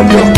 audio.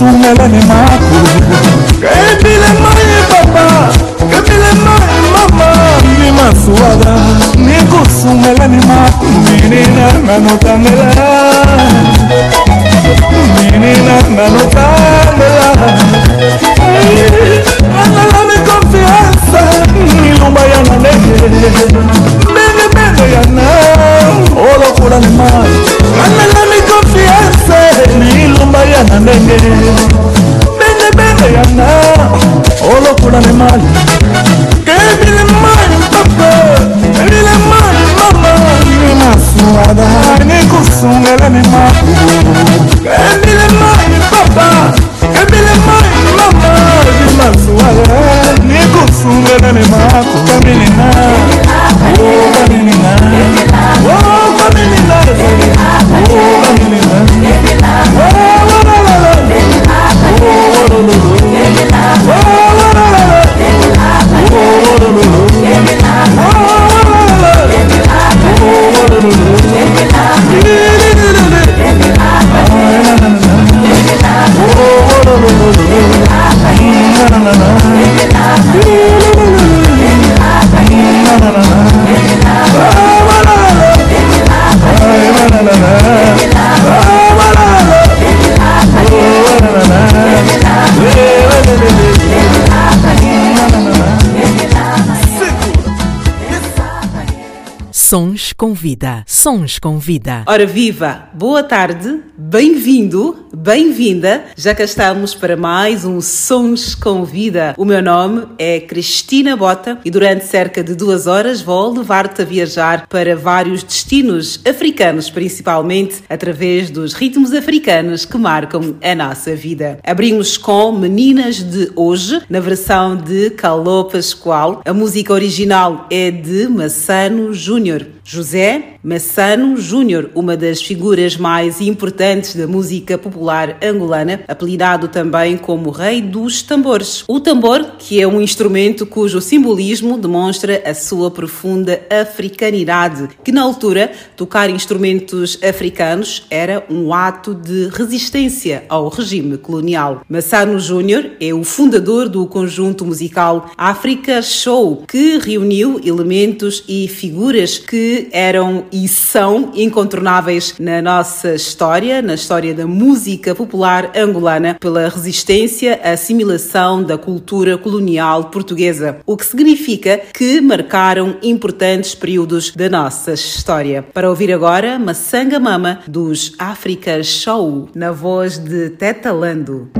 sungala ni mako ebile mai e papa ebile mai e mama. Ni masuwaga nikosungala ni mako minina nanotangela minina nanotangela nangalami konfiansa nilumba ya nanenge bengebenge ya na olokola ni mai ndenge na ndenge. Bengebenge yanga. Olokola memali kebilemani papa. Bilemani mama. Masuada nikusungela mema kebilemani papa. Kebilemani mama. Masuada nikusungela mema kukamilina okaminina okaminina okaminina me. Sons com vida, sons com vida. Ora viva, boa tarde, bem-vindo, bem-vinda. Já cá estamos para mais um Sons com Vida. O meu nome é Cristina Bota e durante cerca de duas horas vou levar-te a viajar para vários destinos africanos, principalmente através dos ritmos africanos que marcam a nossa vida. Abrimos com Meninas de Hoje, na versão de Calô Pascoal. A música original é de Massano Júnior. José Massano Júnior, uma das figuras mais importantes da música popular angolana, apelidado também como Rei dos Tambores. O tambor, que é um instrumento cujo simbolismo demonstra a sua profunda africanidade, que na altura tocar instrumentos africanos era um ato de resistência ao regime colonial. Massano Júnior é o fundador do conjunto musical África Show, que reuniu elementos e figuras que eram e são incontornáveis na nossa história, na história da música popular angolana, pela resistência à assimilação da cultura colonial portuguesa, o que significa que marcaram importantes períodos da nossa história. Para ouvir agora Massanga Mama dos África Show, na voz de Teta Lando.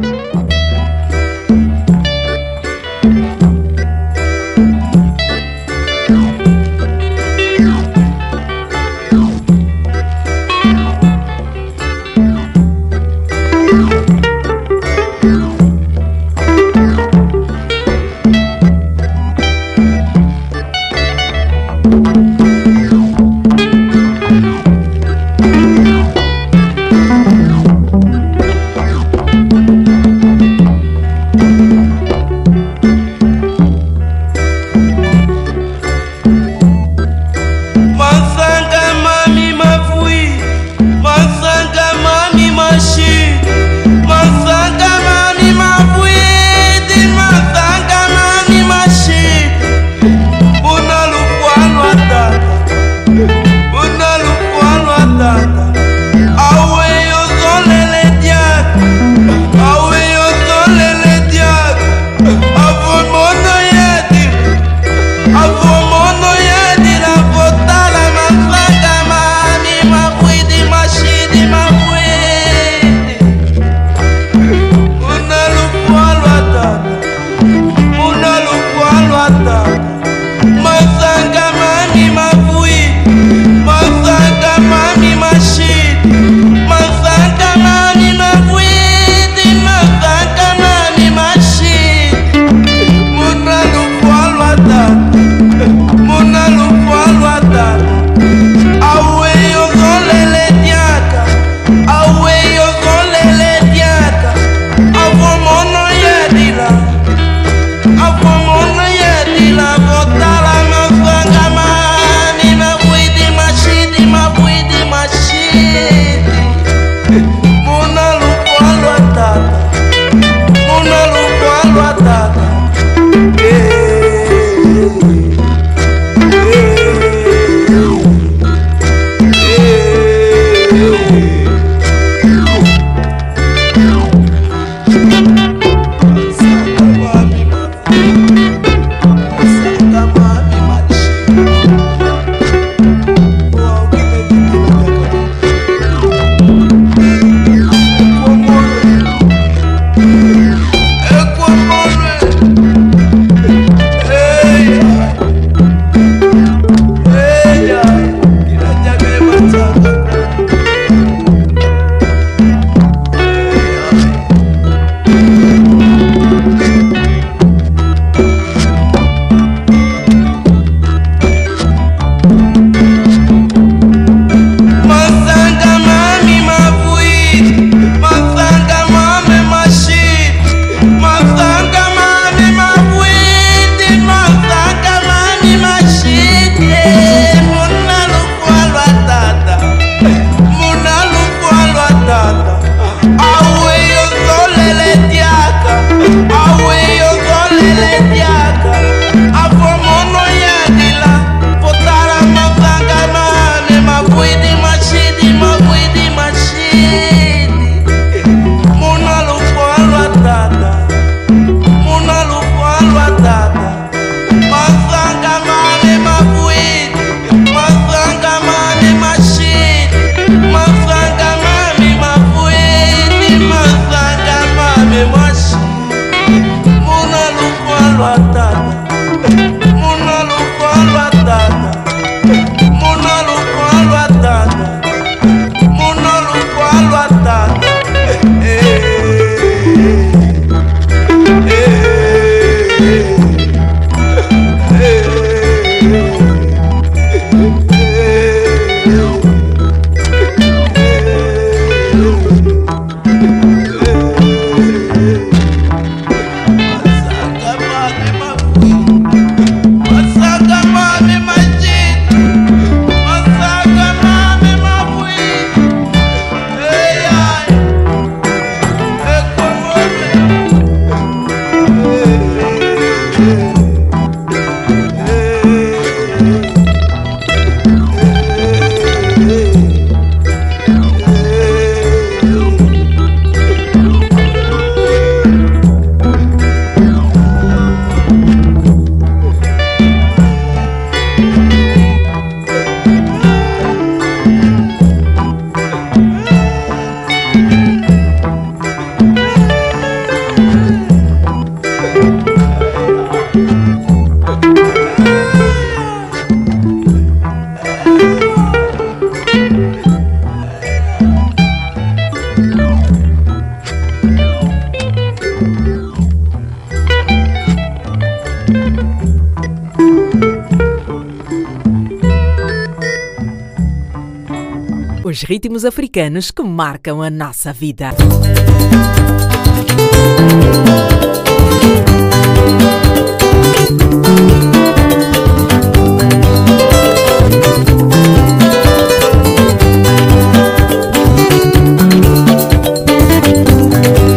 Ritmos africanos que marcam a nossa vida.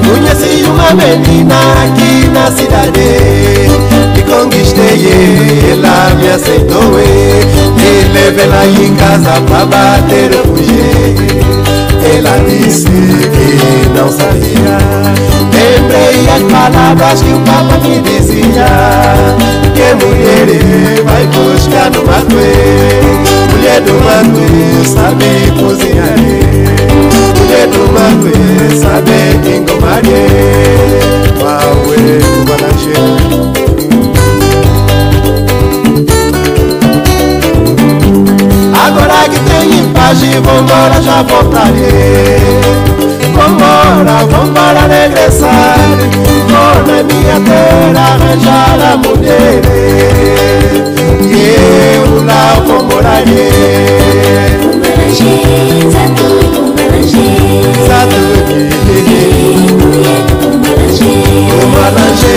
Conheci uma menina aqui na cidade E conquistei ela me aceitou E levei lá em casa pra bater o fugir Ela disse que não sabia. Lembrei as palavras que o Papa me dizia. Que mulher vai buscar no mato Mulher do mato sabe cozinhar. Mulher do mato sabe engomar. Wawe kubalanche bombola já voltarei Vambora, vambora regressar Vou na minha terra arranjar a mulher E eu lá vou morarei Um belanjê, Zatu, um belanjê Zatu, um belanjê Um belanjê,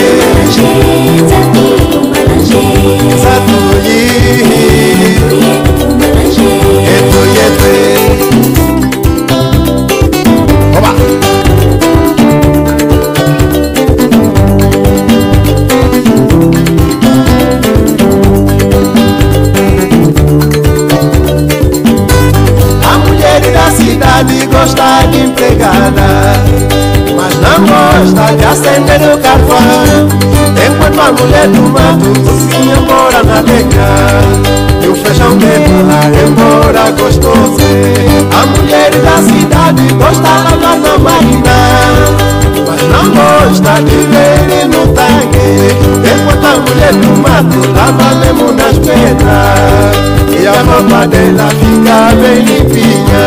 Zatu, um belanjê Zatu, um belanjê Fallaste en educar Te encuentro a mulher do mato Docinho mora na leca E o feijão preto lá embora gostoso A mulher da cidade gostava da tamarina Mas não gosta de ver no tanque Te enquanto a mulher do mato Lava mesmo nas pedras E a roupa dela fica bem limpinha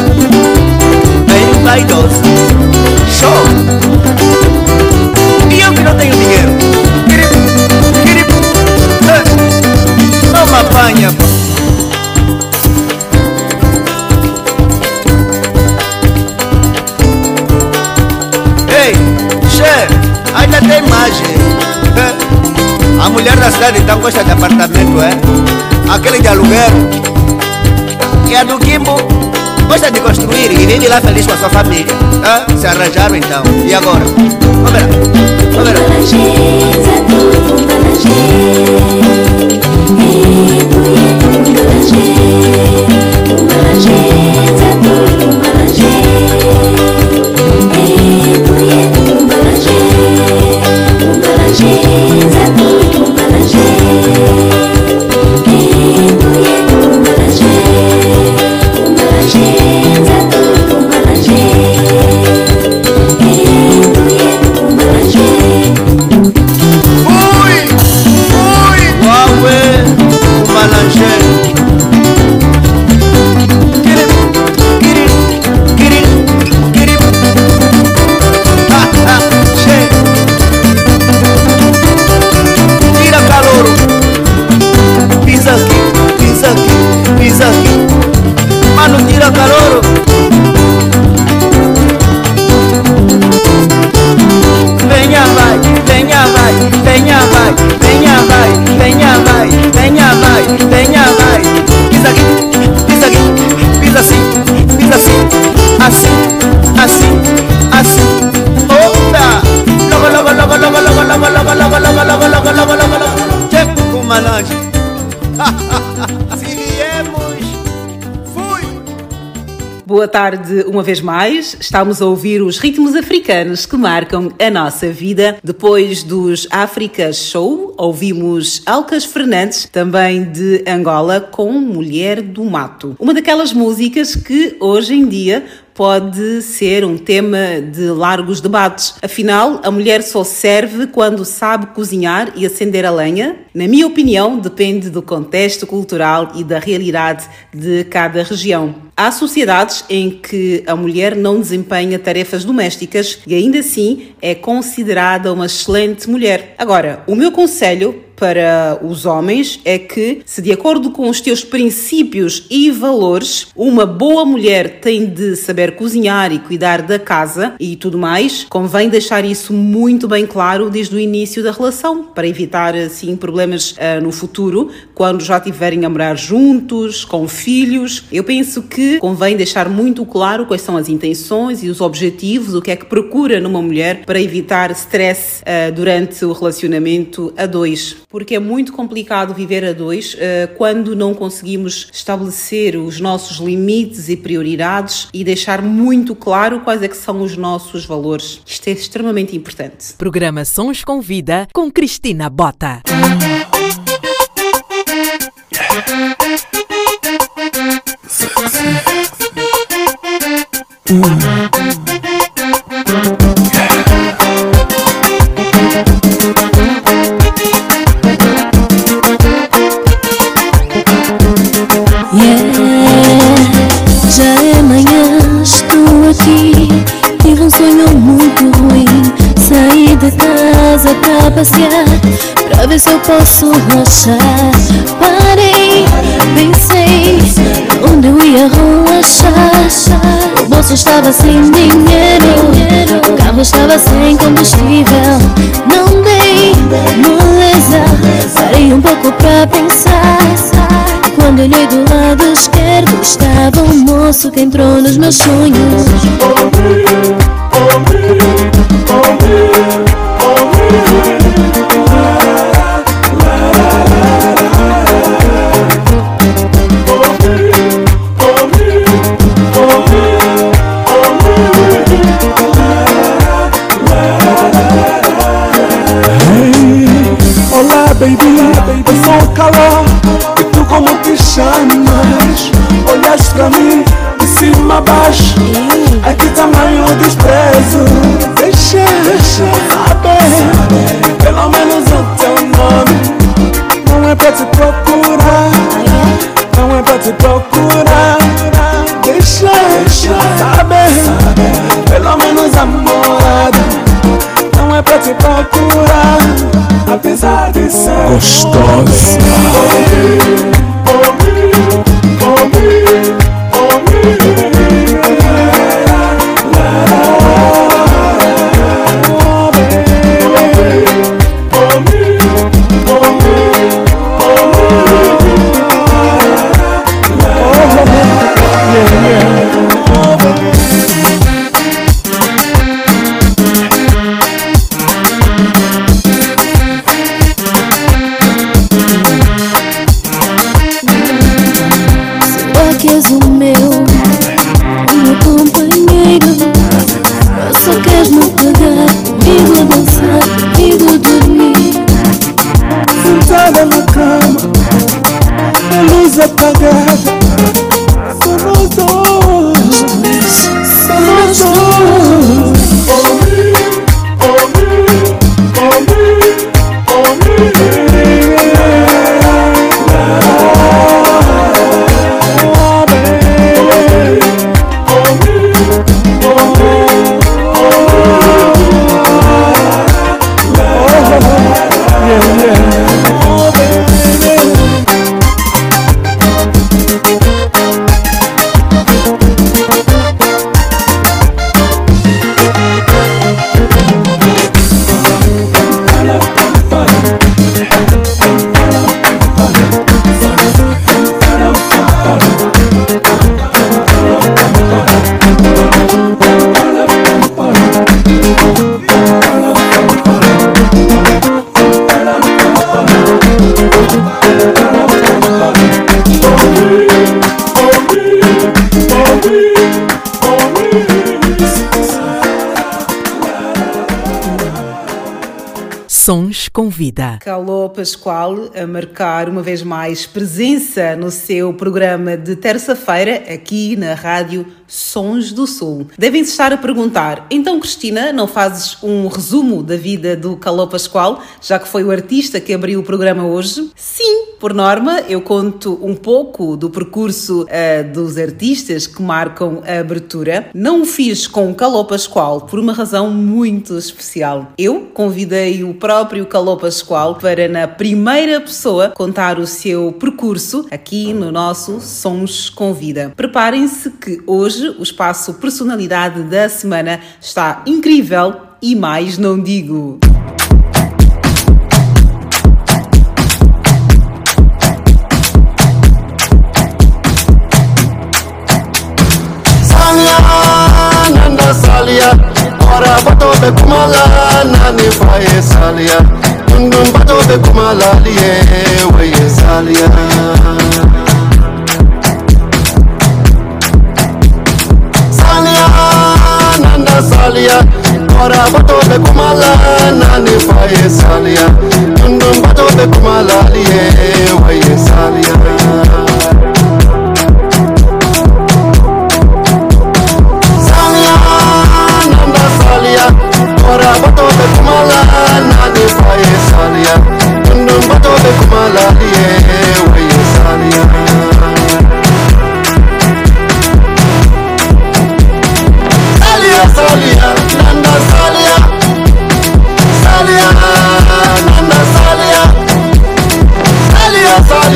vaidosa. Show. E eu que não tenho dinheiro. Me apanha. pô. Ainda tem imagem. A mulher da cidade então gosta de apartamento, é? Aquele de aluguel. E a do Kimbo gosta de construir e vive lá feliz com a sua família. Hã? Se arranjaram então. E agora? Vamos ver. Vamos ver. Fui! Tarde uma vez mais. Estamos a ouvir os ritmos africanos que marcam a nossa vida. Depois dos África Show, ouvimos Alcas Fernandes, também de Angola, com Mulher do Mato. Uma daquelas músicas que hoje em dia pode ser um tema de largos debates. Afinal, a mulher só serve quando sabe cozinhar e acender a lenha? Na minha opinião, depende do contexto cultural e da realidade de cada região. Há sociedades em que a mulher não desempenha tarefas domésticas e ainda assim é considerada uma excelente mulher. Agora, o meu conselho para os homens é que, se de acordo com os teus princípios e valores, uma boa mulher tem de saber cozinhar e cuidar da casa e tudo mais, convém deixar isso muito bem claro desde o início da relação, para evitar assim problemas uh, no futuro, quando já estiverem a morar juntos, com filhos. Eu penso que convém deixar muito claro quais são as intenções e os objetivos, o que é que procura numa mulher para evitar stress uh, durante o relacionamento a dois porque é muito complicado viver a dois uh, quando não conseguimos estabelecer os nossos limites e prioridades e deixar muito claro quais é que são os nossos valores. Isto é extremamente importante. Programa Sons com Vida com Cristina Bota. Passear Pra ver se eu posso relaxar. Parei, pensei Onde eu ia relaxar? O bolso estava sem dinheiro O carro estava sem combustível. Não dei moleza Parei um pouco pra pensar. Quando olhei do lado esquerdo Estava um moço que entrou nos meus sonhos. Sons com Vida. Calô Pascoal a marcar uma vez mais presença no seu programa de terça-feira aqui na Rádio Sons do Sul. Devem-se estar a perguntar, então Cristina, não fazes um resumo da vida do Calô Pascoal, já que foi o artista que abriu o programa hoje? Por norma, eu conto um pouco do percurso uh, dos artistas que marcam a abertura. Não o fiz com o Calô Pascoal por uma razão muito especial. Eu convidei o próprio Calô Pascoal para, na primeira pessoa, contar o seu percurso aqui no nosso Sons com Vida. Preparem-se que hoje o espaço Personalidade da Semana está incrível e mais não digo. salia. Kora bato bɛ kuma la naani fa ye salia. Dundun bato bɛ kuma lali ye we ye salia. Salia nanda salia. Kora bato bɛ kuma la naani fa ye salia. Dundun bato bɛ kuma lali ye we ye salia. Ora bato be kumala nani faye salia dundum bato be kumala liye waye salia salia, nanda salia, salia, nanda salia, salia, salia,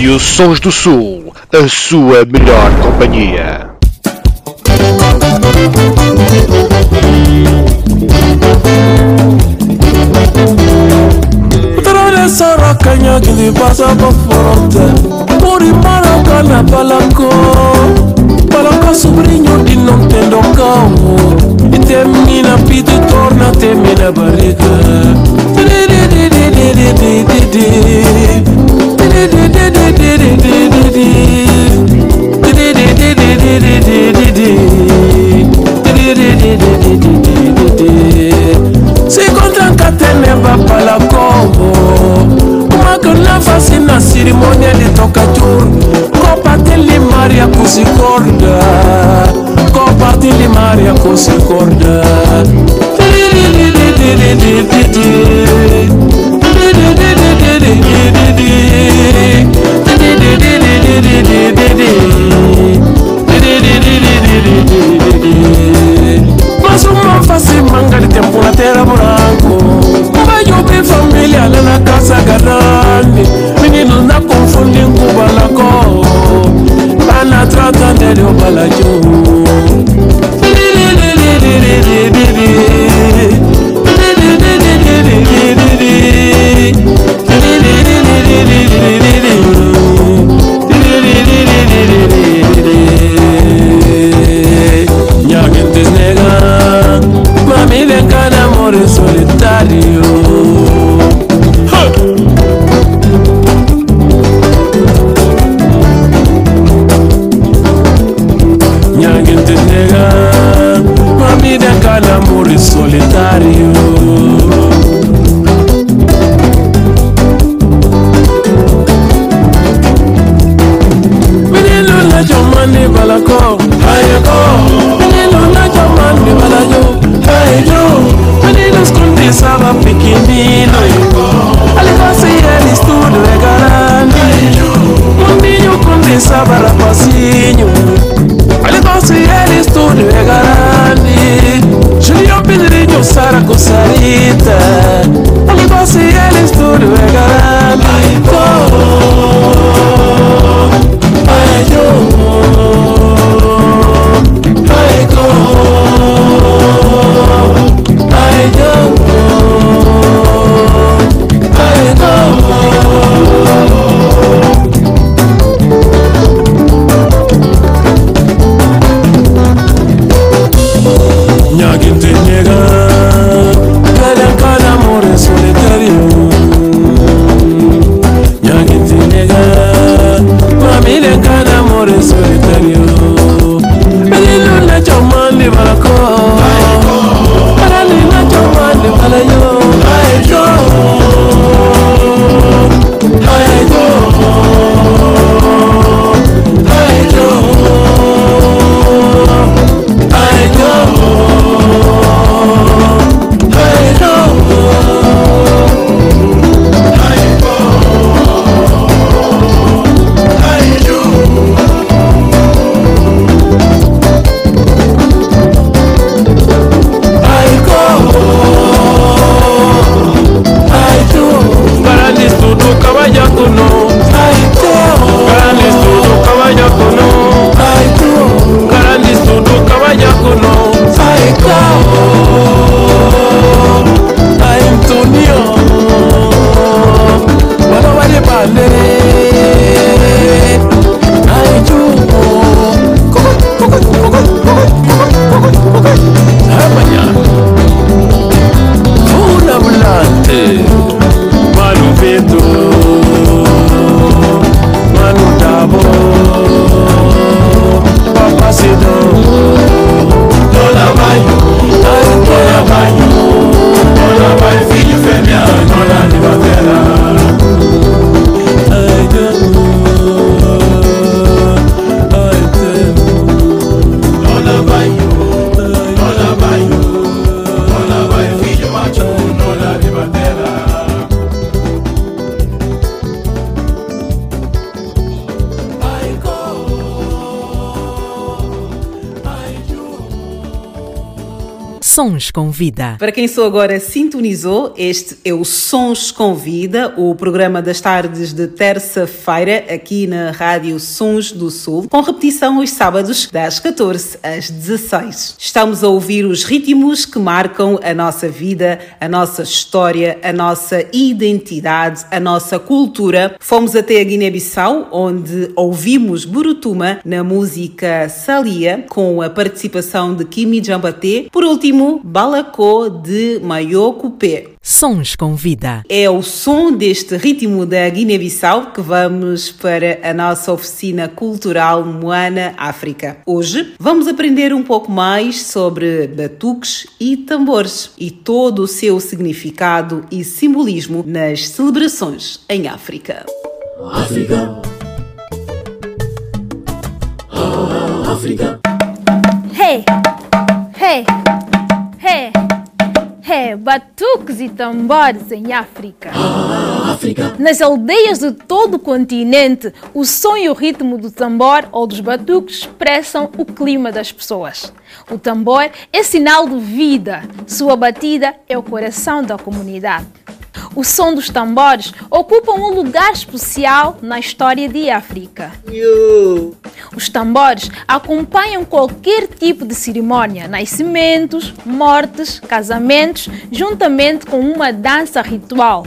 Rádio Sons do Sul, a sua melhor companhia. Saracanha que lhe Sara kanya kilibasa kwa forote Muri mara kana balako Balako sobrinho não tem tendo calmo E temina pito torna temina mapala kongo magna fasi na sirimonia letokatur kopatili maria kusikorda kopatili maria kusikorda masuma fasi mangali tempulatera mobili alalaka sagadani. Minino nakofundi ngubalako bana tratandeli obalajo Sons com Vida. Para quem só agora sintonizou, este é o Sons com Vida, o programa das tardes de terça-feira aqui na Rádio Sons do Sul, com repetição aos sábados das 14 às 16. Estamos a ouvir os ritmos que marcam a nossa vida, a nossa história, a nossa identidade, a nossa cultura. Fomos até a Guiné-Bissau, onde ouvimos Burutuma na música Salia, com a participação de Kimi Jambaté. Por último, Balacô de Mayoko Pé. Sons com Vida. É o som deste ritmo da Guiné-Bissau que vamos para a nossa oficina cultural Moana África. Hoje vamos aprender um pouco mais sobre batuques e tambores e todo o seu significado e simbolismo nas celebrações em África. África. Ah, África. Hey! Hey! Hey! Batuques e tambores em África. Ah, África. Nas aldeias de todo o continente, o som e o ritmo do tambor ou dos batuques expressam o clima das pessoas. O tambor é sinal de vida, sua batida é o coração da comunidade. O som dos tambores ocupa um lugar especial na história de África. Os tambores acompanham qualquer tipo de cerimônia, nascimentos, mortes, casamentos, juntamente com uma dança ritual.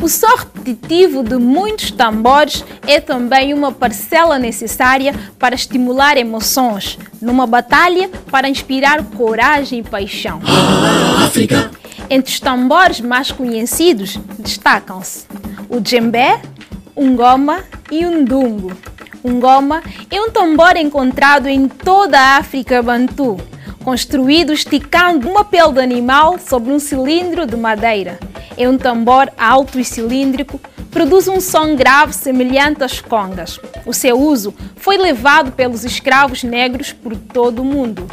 O som repetitivo de muitos tambores é também uma parcela necessária para estimular emoções, numa batalha para inspirar coragem e paixão. África. Entre os tambores mais conhecidos destacam-se o djembe, o ngoma e o ndungo. O ngoma é um tambor encontrado em toda a África Bantu, construído esticando uma pele de animal sobre um cilindro de madeira. É um tambor alto e cilíndrico, produz um som grave semelhante às congas. O seu uso foi levado pelos escravos negros por todo o mundo.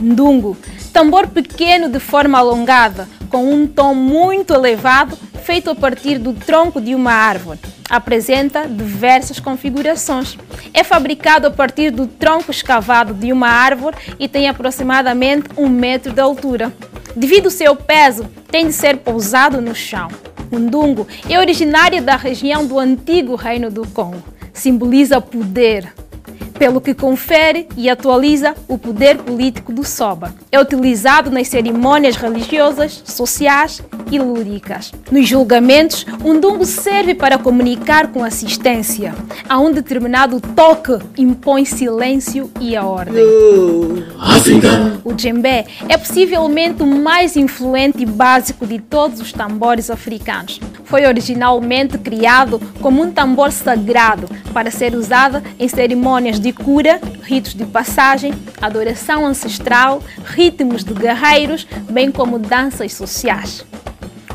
Ndungo, tambor pequeno de forma alongada, com um tom muito elevado, feito a partir do tronco de uma árvore. Apresenta diversas configurações. É fabricado a partir do tronco escavado de uma árvore e tem aproximadamente um metro de altura. Devido ao seu peso, tem de ser pousado no chão. O ndungo é originário da região do antigo Reino do Congo. Simboliza poder, pelo que confere e atualiza o poder político do Soba. É utilizado nas cerimônias religiosas, sociais e lúdicas. Nos julgamentos, o ndungo serve para comunicar com assistência. A um determinado toque impõe silêncio e a ordem. África. O djembe é possivelmente o mais influente e básico de todos os tambores africanos. Foi originalmente criado como um tambor sagrado para ser usado em cerimônias de cura, ritos de passagem, adoração ancestral, ritmos de guerreiros, bem como danças sociais.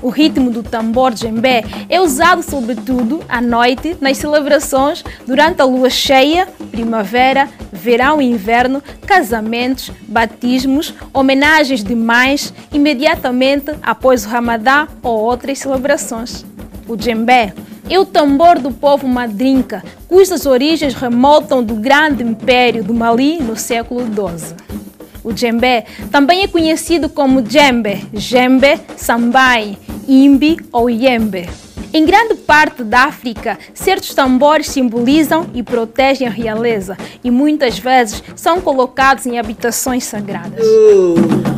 O ritmo do tambor djembe é usado sobretudo à noite nas celebrações durante a lua cheia, primavera, verão e inverno, casamentos, batismos, homenagens de mães, imediatamente após o Ramadã ou outras celebrações. O djembe é o tambor do povo madrinca, cujas origens remontam do grande império do Mali no século XII. O djembe também é conhecido como djembe, jembe, sambai, imbi ou yembe. Em grande parte da África, certos tambores simbolizam e protegem a realeza e muitas vezes são colocados em habitações sagradas.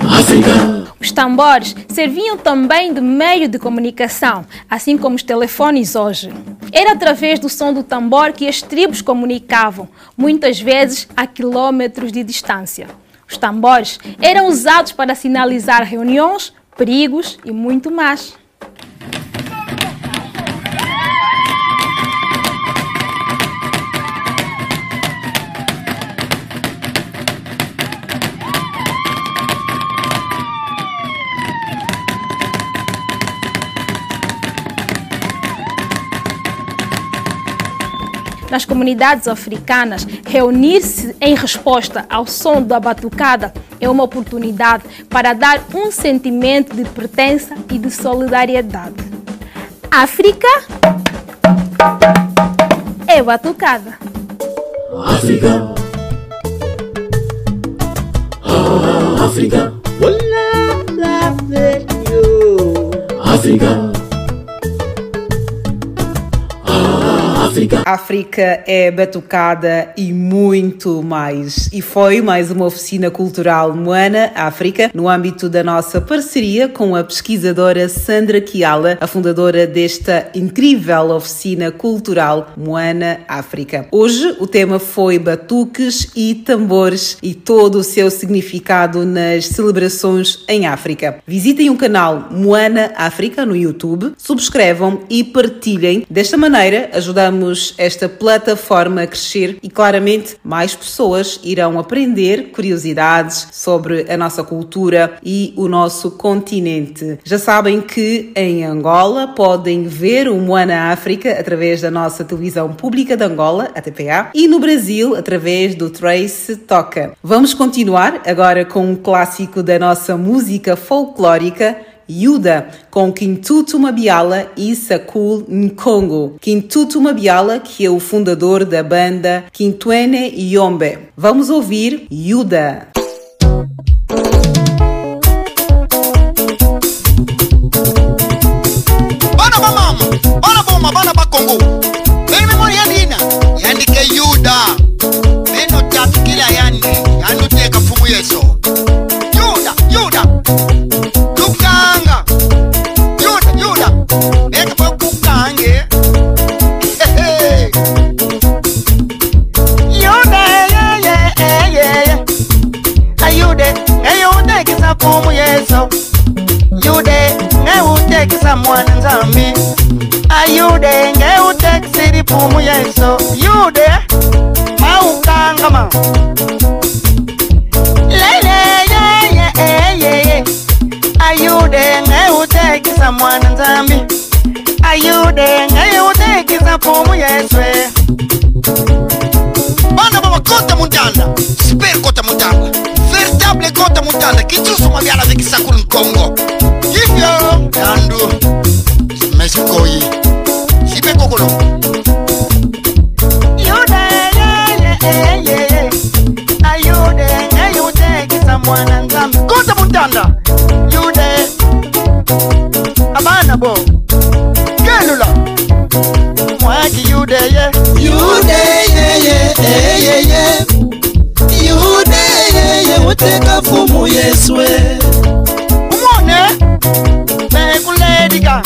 África. Os tambores serviam também de meio de comunicação, assim como os telefones hoje. Era através do som do tambor que as tribos comunicavam, muitas vezes a quilômetros de distância. Os tambores eram usados para sinalizar reuniões, perigos e muito mais. nas comunidades africanas, reunir-se em resposta ao som da batucada é uma oportunidade para dar um sentimento de pertença e de solidariedade. África é batucada. África. África. África. África. África é batucada e muito mais. E foi mais uma oficina cultural Moana África, no âmbito da nossa parceria com a pesquisadora Sandra Kiala, a fundadora desta incrível oficina cultural Moana África. Hoje o tema foi batuques e tambores e todo o seu significado nas celebrações em África. Visitem o canal Moana África no YouTube, subscrevam e partilhem. Desta maneira, ajudamos esta plataforma crescer e claramente mais pessoas irão aprender curiosidades sobre a nossa cultura e o nosso continente. Já sabem que em Angola podem ver o Moana África através da nossa televisão pública de Angola, a TPA, e no Brasil através do Trace Toca. Vamos continuar agora com um clássico da nossa música folclórica. Yuda, com Kintutu Mabiala e Sakul Nkongo. Kintutu Mabiala, que é o fundador da banda Quintuene Yombe. Vamos ouvir Yuda. bana ba mama bana bana ba umuyeso yude ngeutekisa mwana nzambi. Ayude ngeutekisilipa umuyeso yude maukangama leleyeyeyeye ayude ngeutekisa mwana nzambi. Ayude ngeutekisa pa umuyeswe kota mutanda super kota mutanda véritable kota mutanda kitusuma byala vikisakulu nkongo. Hivyo yandu mesikoyi sibe kokolo. Yude yeyeyeye ayude ngeyutekisa mwana nzambi kota mutanda yude abana bo like you there, yeah. You there, yeah, yeah, yeah, yeah, yeah. You there, yeah, yeah, uteka fumu yeswe. Umone, eh. bekuledika.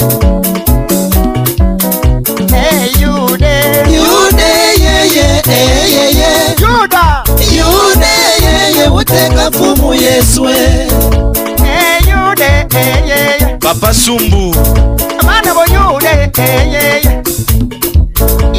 Hey, you there. You there, yeah, yeah, yeah, yeah, yeah. You there. You there, yeah, yeah, uteka fumu yeswe. Hey, you there, yeah, yeah, yeah. Papa Sumbu. Amana boyude, eh, yeah, yeah, yeah.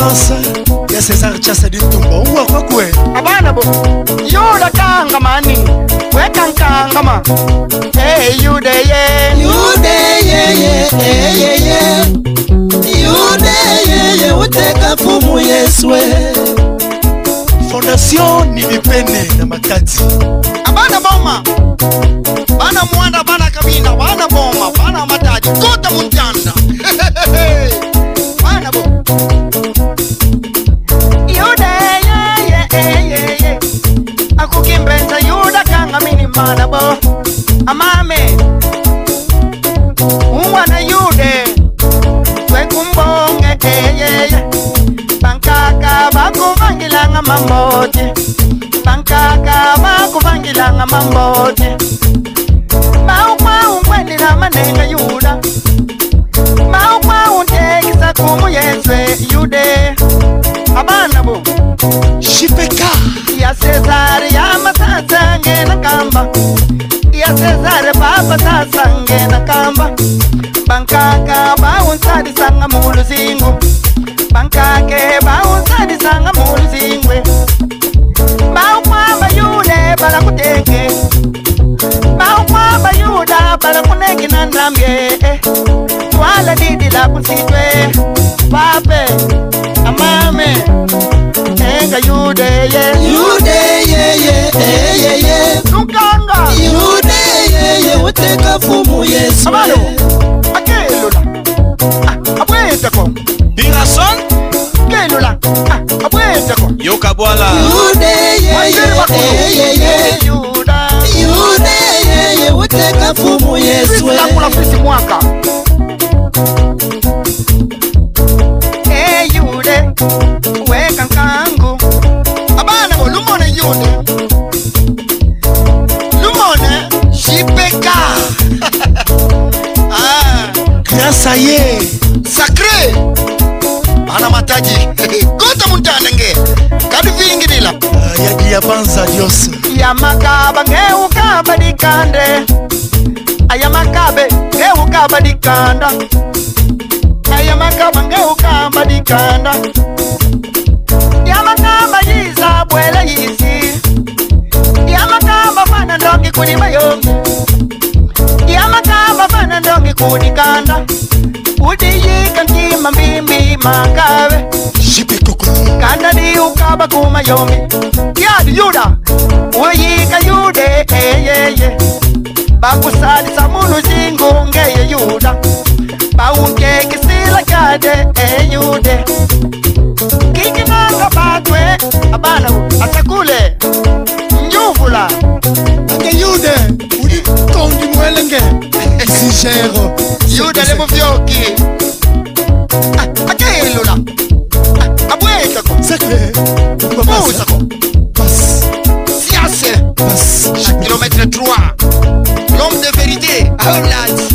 indépendance ya césar chase ditumbo uwakwa kwe? Abana bo yula kangamani wekankangama eyudeye yudeyeyeyeyeye eh, yudeyeye uteka fumu yeswe fondation nilipene na makati. Abana boma mfitwe pape amame enga yudeye yudeyeyeyeye lukanga eh, yudeyeye utekafu mu yesu eh. abano akelula abwetako ah, dirason kelula abwetako ah, yokabwala yudeyeyeyeye eh, yudeyeye utekafu mu yesu mwaka. Weka nkangu abana bo lumone yude lumone jipeka ah. grâce à ye. Sacré bana mataji. Kota muntanenge. Kadi vingidila yadi ya dios. Yamakaba ngeukaba dikande. Ayamakabe ngeukaba dikanda. Ayamakaba ngeukaba dikanda kudikanda udiyika ntima mbimbi makabe kanda di ukaba kuma yomi. Yadi yuda uyika yude eyeye bakusalisa muluzingu ngeye yuda. Bawunkekisila kade eyude kikinanga batwe abana asekule ndenge sigero yudale muvyoki akeelola abwetako usako siase kilometre 3 l'homme de vérité. Aolati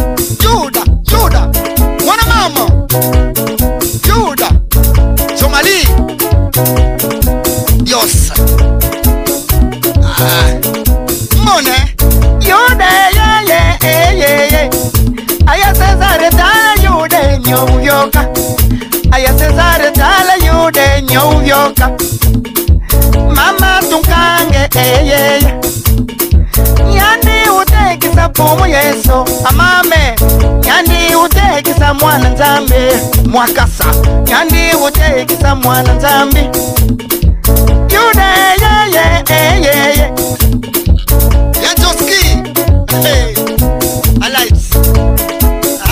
mwakasa. Kandi uteekisa mwana nzambi. Yuda eyeyeyeyeye yajoski hey.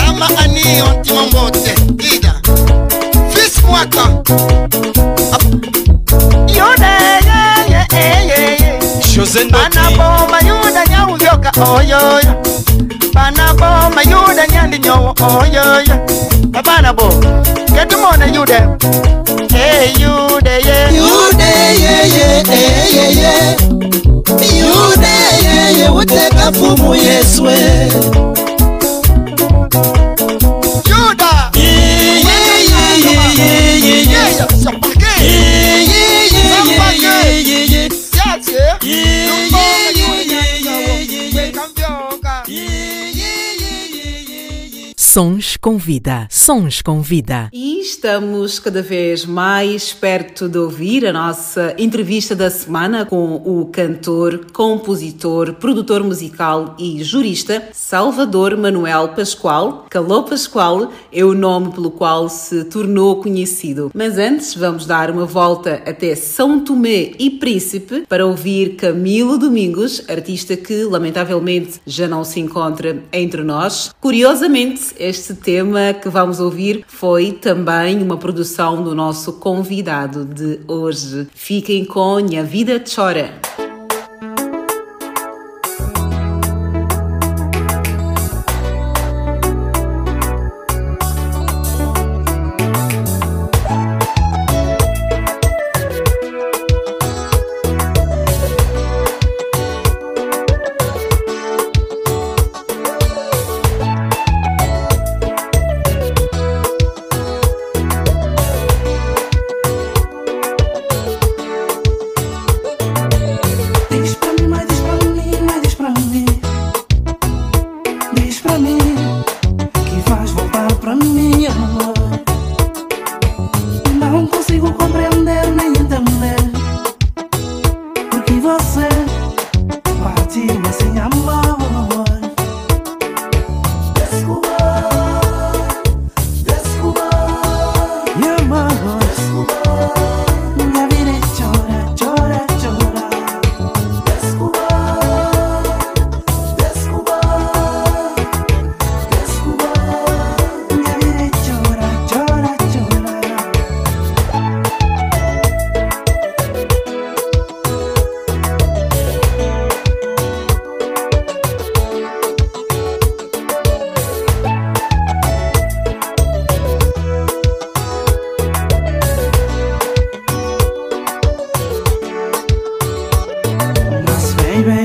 ama ani ontimombote ida. Fis mwaka. Yuda yuda nyauvyoka oyoyo. Panaboma yuda nyandi oyoyo. Babana bo, get them on you them. Hey you there, yeah. You there, yeah, yeah, yeah, yeah, yeah. You there, yeah, yeah, uteka fumu yeswe. Sons com vida, sons com vida. E estamos cada vez mais perto de ouvir a nossa entrevista da semana com o cantor, compositor, produtor musical e jurista Salvador Manuel Pascoal. Calou Pascoal é o nome pelo qual se tornou conhecido. Mas antes vamos dar uma volta até São Tomé e Príncipe para ouvir Camilo Domingos, artista que lamentavelmente já não se encontra entre nós. Curiosamente, este tema que vamos ouvir foi também uma produção do nosso convidado de hoje. Fiquem com Minha Vida Chora. Baby,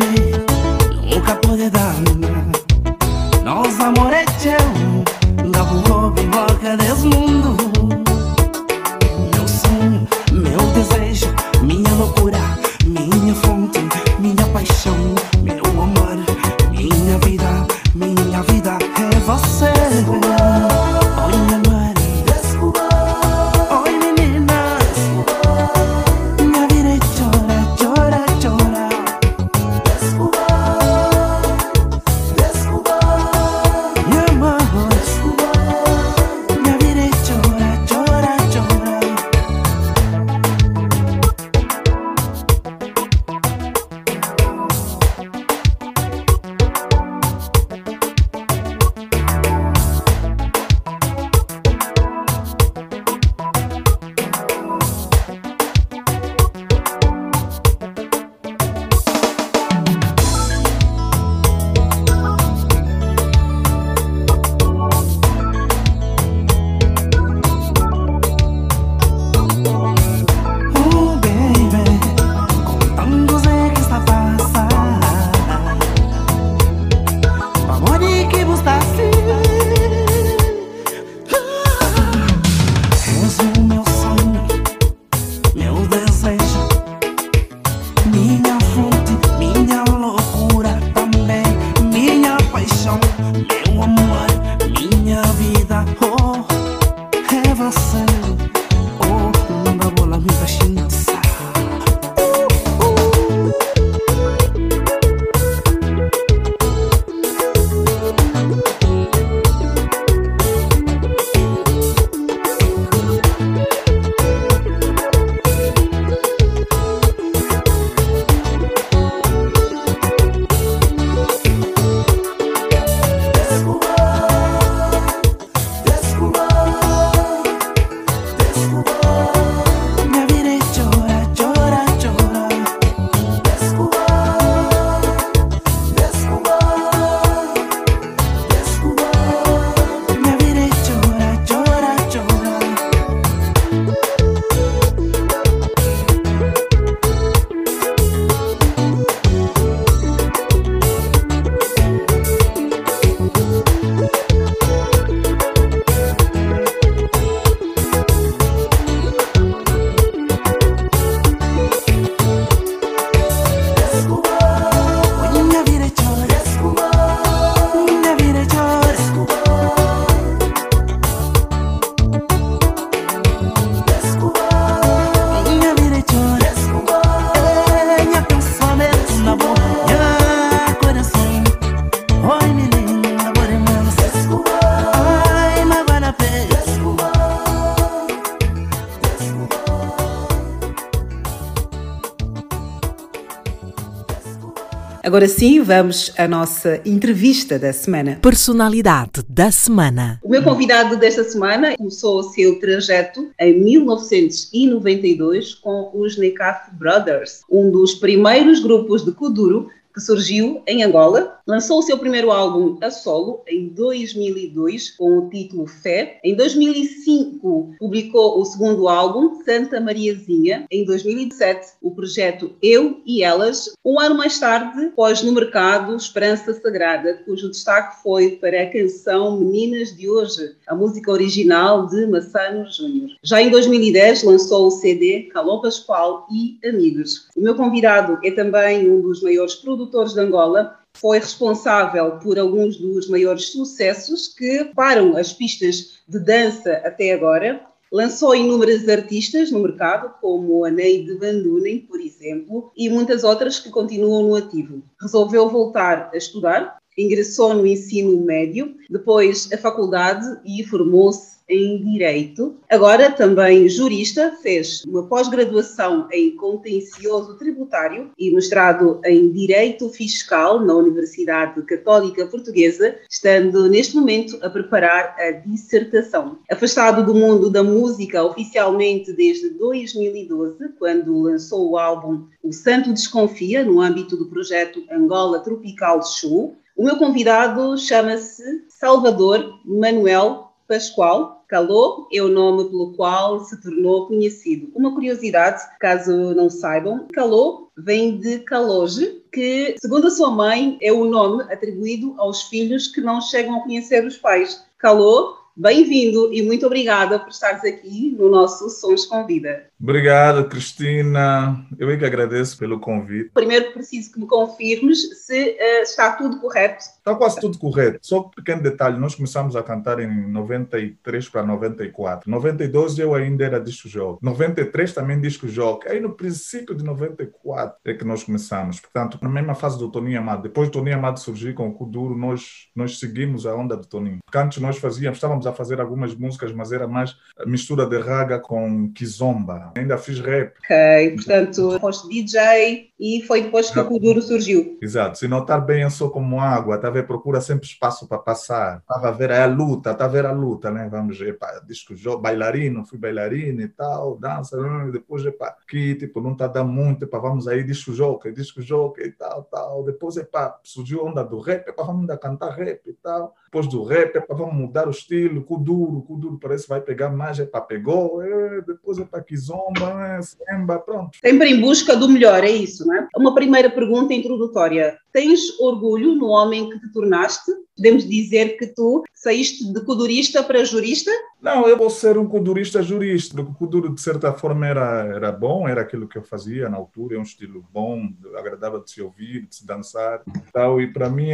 Agora sim, vamos à nossa entrevista da semana. Personalidade da semana. O meu convidado desta semana começou o seu trajeto em 1992 com os Nekaf Brothers, um dos primeiros grupos de Kuduro que surgiu em Angola. Lançou o seu primeiro álbum a solo 2002 com o título Fé. Em 2005 publicou o segundo álbum Santa Mariazinha. Em 2007 o projeto Eu e Elas. Um ano mais tarde pôs no mercado Esperança Sagrada, cujo destaque foi para a canção Meninas de Hoje, a música original de Massano Júnior. Já em 2010 lançou o CD Calô Pascoal e Amigos. O meu convidado é também um dos maiores produtores de Angola, foi responsável por alguns dos maiores sucessos que param as pistas de dança até agora. Lançou inúmeras artistas no mercado, como a Neide Van Dunen, por exemplo, e muitas outras que continuam no ativo. Resolveu voltar a estudar, ingressou no ensino médio, depois a faculdade e formou-se em Direito. Agora também jurista, fez uma pós-graduação em Contencioso Tributário e mestrado em Direito Fiscal na Universidade Católica Portuguesa, estando neste momento a preparar a dissertação. Afastado do mundo da música oficialmente desde 2012, quando lançou o álbum O Santo Desconfia, no âmbito do projeto Angola Tropical Show, o meu convidado chama-se Salvador Manuel Pascoal. Calô é o nome pelo qual se tornou conhecido. Uma curiosidade, caso não saibam, Calô vem de Caloge, que, segundo a sua mãe, é o nome atribuído aos filhos que não chegam a conhecer os pais. Calô Bem-vindo e muito obrigada por estares aqui no nosso Sons com Vida. Obrigado, Cristina. Eu é que agradeço pelo convite. Primeiro preciso que me confirmes se uh, está tudo correto. Está quase tudo correto. Só um pequeno detalhe, nós começamos a cantar em 93 para 94. 92 eu ainda era disco jogo. 93 também disco jogo. Aí no princípio de 94 é que nós começamos. Portanto, na mesma fase do Toninho Amado. Depois do Toninho Amado surgir com o Kuduro, nós, nós seguimos a onda do Toninho. Porque antes nós fazíamos, estávamos a fazer algumas músicas, mas era mais mistura de raga com kizomba. Ainda fiz rap. Ok, portanto, foste DJ e foi depois que o Kuduro surgiu. Exato. Se notar bem, eu sou como água, tá a ver? Procura sempre espaço para passar. Estava a ver a luta, está a ver a luta, né? Vamos ver, pá, disco, bailarino, fui bailarino e tal, dança, hum, depois, epá, que tipo, não está dando muito, epá, vamos aí, disco jogo, disco jogo e tal, tal. Depois, epá, surgiu a onda do rap, epá, vamos ainda cantar rap e tal. Depois do rap, epá, vamos mudar o estilo, com duro, com duro parece que vai pegar mais, epá, pegou, é, depois epá, kizomba, é, semba, pronto. Sempre em busca do melhor, é isso, não é? Uma primeira pergunta introdutória. Tens orgulho no homem que te tornaste? Podemos dizer que tu saíste de codurista para jurista? Não, eu vou ser um codurista jurista. O coduro, de certa forma, era, era bom, era aquilo que eu fazia na altura, é um estilo bom, agradável de se ouvir, de se dançar. Tal. E para mim,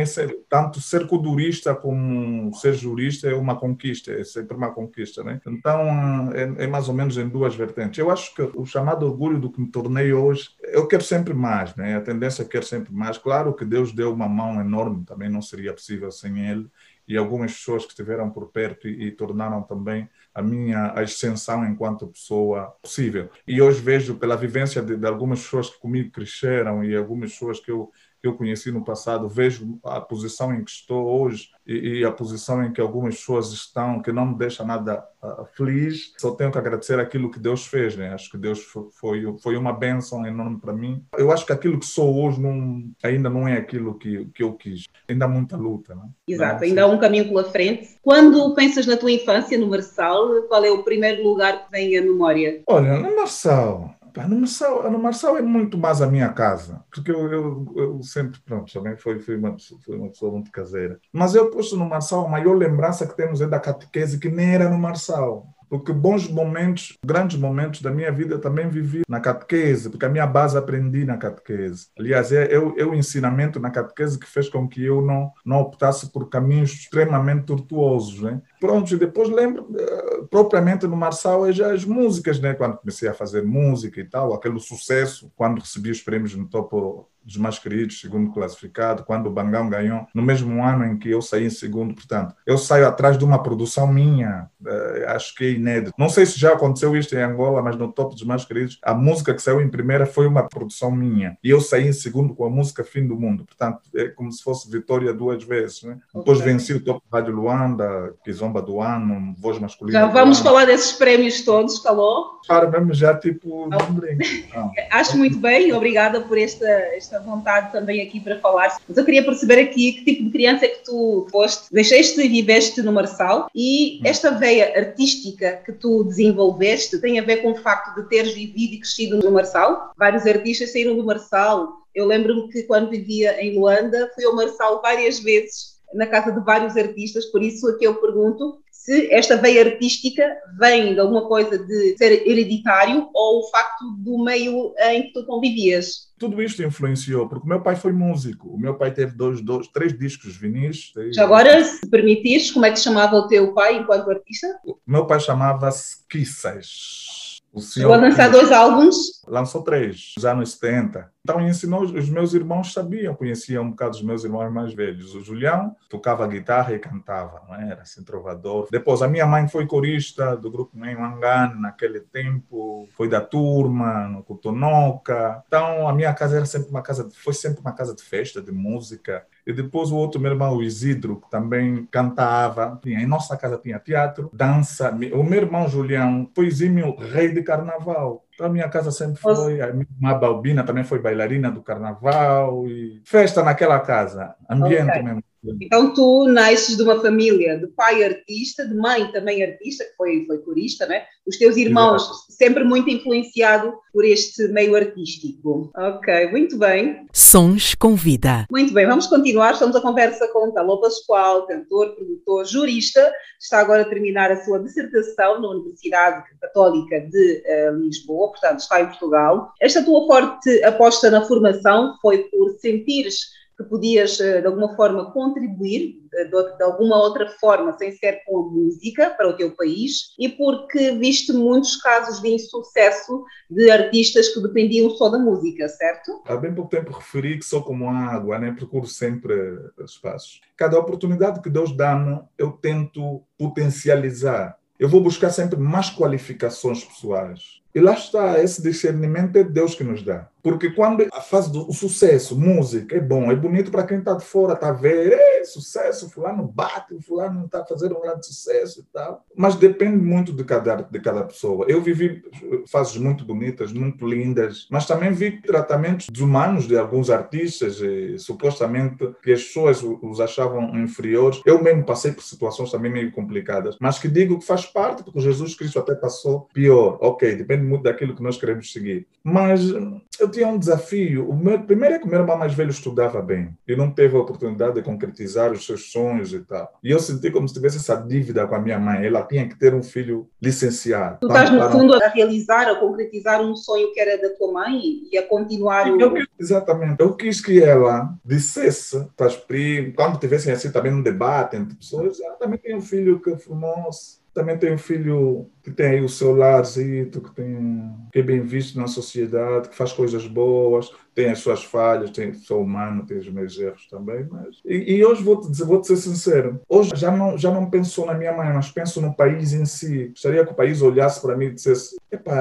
tanto ser codurista como ser jurista é uma conquista, é sempre uma conquista. Né? Então, é, é mais ou menos em duas vertentes. Eu acho que o chamado orgulho do que me tornei hoje, eu quero sempre mais, né? a tendência é querer sempre mais. Claro que Deus deu uma mão enorme, também não seria possível sem Ele e algumas pessoas que estiveram por perto e, e, tornaram também a minha ascensão enquanto pessoa possível. E hoje vejo pela vivência de, de algumas pessoas que comigo cresceram e algumas pessoas que eu que eu conheci no passado, vejo a posição em que estou hoje e, e a posição em que algumas pessoas estão, que não me deixa nada uh, feliz. Só tenho que agradecer aquilo que Deus fez, né? Acho que Deus foi, foi uma bênção enorme para mim. Eu acho que aquilo que sou hoje não, ainda não é aquilo que, que eu quis. Ainda há muita luta, né? Exato, ainda há um caminho pela frente. Quando pensas na tua infância no Marçal, qual é o primeiro lugar que vem à memória? Olha, no Marçal, no Marçal, no Marçal é muito mais a minha casa, porque eu, eu, eu sempre, pronto, também fui, fui, uma, fui uma pessoa muito caseira. Mas eu posto no Marçal, a maior lembrança que temos é da catequese, que nem era no Marçal. Porque bons momentos, grandes momentos da minha vida também vivi na catequese, porque a minha base aprendi na catequese. Aliás, é, é, é o ensinamento na catequese que fez com que eu não, não optasse por caminhos extremamente tortuosos. Né? Pronto, e depois lembro, uh, propriamente no Marçal, já as músicas, né? quando comecei a fazer música e tal, aquele sucesso, quando recebi os prêmios no topo dos mais queridos, segundo classificado, quando o Bangão ganhou, no mesmo ano em que eu saí em segundo. Portanto, eu saio atrás de uma produção minha, uh, acho que é inédito. Não sei se já aconteceu isto em Angola, mas no top dos mais queridos, a música que saiu em primeira foi uma produção minha. E eu saí em segundo com a música Fim do Mundo. Portanto, é como se fosse vitória duas vezes. Né? Depois okay. venci o top Rádio Luanda, Kizomba do Ano, Voz Masculina. Já vamos falar desses prémios todos, falou? Para mesmo já, tipo, oh. Acho muito bem, obrigada por esta, esta esta vontade também aqui para falar. Mas eu queria perceber aqui que tipo de criança é que tu foste, deixaste e viveste no Marçal e esta veia artística que tu desenvolveste tem a ver com o facto de teres vivido e crescido no Marçal? Vários artistas saíram do Marçal. Eu lembro-me que quando vivia em Luanda, fui ao Marçal várias vezes na casa de vários artistas, por isso aqui eu pergunto se esta veia artística vem de alguma coisa de ser hereditário ou o facto do meio em que tu convivias. Tudo isto influenciou, porque o meu pai foi músico. O meu pai teve dois, dois três discos vinis. Já agora, se permitires, como é que chamava o teu pai enquanto artista? O meu pai chamava-se Kisses. O Chegou a lançar dois álbuns? Lançou três, já nos 70. Então ensinou, os meus irmãos sabiam, conheciam um bocado os meus irmãos mais velhos. O Julião tocava guitarra e cantava, não era assim trovador. Depois a minha mãe foi corista do grupo Nem Mangane naquele tempo, foi da turma, no Cotonoca. Então a minha casa era sempre uma casa, foi sempre uma casa de festa, de música. E depois o outro meu irmão, o Isidro, que também cantava. Tinha, em nossa casa tinha teatro, dança. O meu irmão Julião foi exímio rei de carnaval. Então, a minha casa sempre foi. A minha Balbina também foi bailarina do carnaval. E festa naquela casa, ambiente Ok. mesmo. Então tu nasces de uma família de pai artista, de mãe também artista, que foi, foi corista, né? Os teus irmãos sempre muito influenciado por este meio artístico. Ok, muito bem. Sons com vida. Muito bem, vamos continuar. Estamos a conversa com Talô Pascoal, cantor, produtor, jurista. Está agora a terminar a sua dissertação na Universidade Católica de eh, Lisboa, portanto está em Portugal. Esta tua forte aposta na formação foi por sentires que podias, eh, de alguma forma, contribuir eh, de, alguma outra forma, sem ser com a música, para o teu país, e porque viste muitos casos de insucesso de artistas que dependiam só da música, certo? Há bem pouco tempo referi que sou como água, né? procuro sempre espaços. Cada oportunidade que Deus dá-me, eu tento potencializar. Eu vou buscar sempre mais qualificações pessoais. E lá está, esse discernimento é Deus que nos dá. Porque quando a fase do sucesso, música, é bom, é bonito para quem está de fora, está a ver, é sucesso, fulano bate, fulano está fazendo um grande sucesso e tal. Mas depende muito de cada, de cada pessoa. Eu vivi fases muito bonitas, muito lindas, mas também vi tratamentos desumanos de alguns artistas, e, supostamente que as pessoas os achavam inferiores. Eu mesmo passei por situações também meio complicadas, mas que digo que faz parte, porque Jesus Cristo até passou pior. Ok, depende muito daquilo que nós queremos seguir. Mas eu tinha um desafio. O meu, primeiro é que o meu irmão mais velho estudava bem e não teve a oportunidade de concretizar os seus sonhos e tal. E eu senti como se tivesse essa dívida com a minha mãe. Ela tinha que ter um filho licenciado. Tu estás, no fundo, a realizar, a concretizar um sonho que era da tua mãe e a continuar o... Eu exatamente. Eu quis que ela dissesse quando tivessem assim também um debate entre pessoas, ela também tem um filho que formou-se, também tem um filho que tem aí o seu larzito, que, tem, que é bem visto na sociedade, que faz coisas boas, tem as suas falhas, tem, sou humano, tem os meus erros também. Mas... E, e hoje vou-te dizer, vou-te ser sincero, hoje já não, já não penso na minha mãe, mas penso no país em si. Gostaria que o país olhasse para mim e dissesse,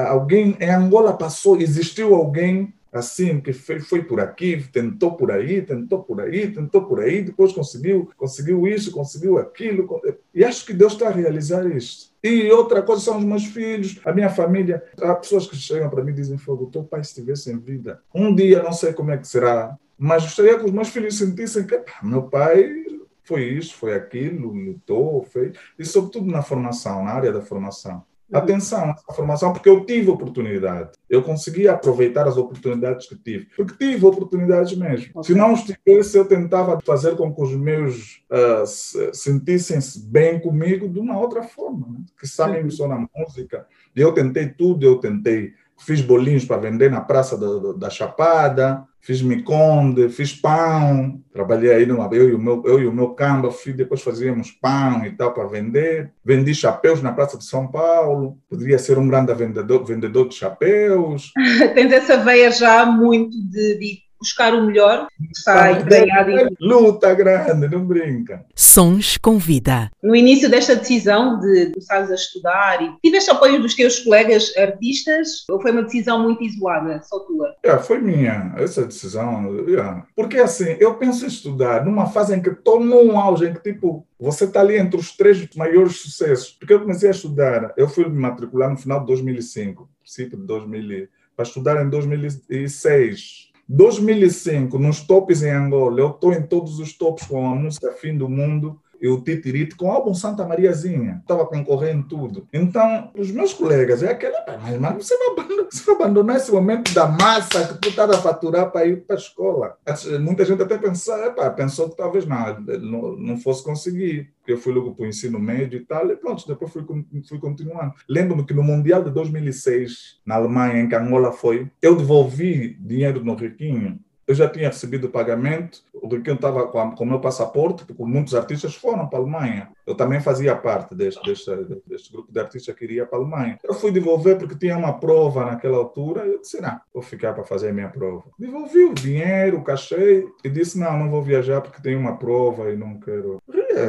alguém em Angola passou, existiu alguém assim, que foi, por aqui, tentou por aí, tentou por aí, tentou por aí, depois conseguiu, conseguiu isso, conseguiu aquilo. E acho que Deus está a realizar isto. E outra coisa são os meus filhos, a minha família. Há pessoas que chegam para mim e dizem: Fogo, teu pai estivesse em vida. Um dia, não sei como é que será, mas gostaria que os meus filhos sentissem que "Epá, meu pai foi isso, foi aquilo, lutou, fez. E sobretudo na formação, na área da formação. Atenção a formação, porque eu tive oportunidade. Eu consegui aproveitar as oportunidades que tive. Porque tive oportunidades mesmo. Se não os tivesse, eu tentava fazer com que os meus se- sentissem-se bem comigo de uma outra forma. Né? Que sabem só na música. E eu tentei tudo, eu tentei. Fiz bolinhos para vender na Praça da, da- da Chapada, fiz miconde, fiz pão. Trabalhei aí, numa, eu, e o meu, eu e o meu camba, depois fazíamos pão e tal para vender. Vendi chapéus na Praça de São Paulo. Poderia ser um grande vendedor, vendedor de chapéus. Tens essa veia já muito de, de buscar o melhor, está em Luta grande, não brinca. Sons com vida. No início desta decisão de começares a estudar, e tiveste apoio dos teus colegas artistas ou foi uma decisão muito isolada, só tua? É, foi minha essa decisão. é. Porque assim, eu penso em estudar numa fase em que estou num auge, em que tipo, você está ali entre os três maiores sucessos. Porque eu comecei a estudar, eu fui me matricular no final de 2005, princípio de 2000, para estudar em 2006. 2005, nos tops em Angola, eu estou em todos os tops com a música Fim do Mundo. E o Titirite com o álbum Santa Mariazinha. Estava concorrendo tudo. Então, os meus colegas, é aquela, "Pá, mas, mas você, vai abandonar, você vai abandonar esse momento da massa que tu estás a faturar para ir para a escola. Muita gente até pensou, epá, pensou que talvez não, não, não fosse conseguir. Eu fui logo para o ensino médio e tal, e pronto, depois fui, fui continuando. Lembro-me que no Mundial de 2006, na Alemanha, em que Angola foi, eu devolvi dinheiro no Riquinho eu já tinha recebido o pagamento, o Riquinho estava com, o meu passaporte, porque muitos artistas foram para a Alemanha. Eu também fazia parte deste, deste, deste grupo de artistas que iria para a Alemanha. Eu fui devolver porque tinha uma prova naquela altura, eu disse, não, vou ficar para fazer a minha prova. Devolvi o dinheiro, o cachê, e disse, não, não vou viajar porque tenho uma prova e não quero.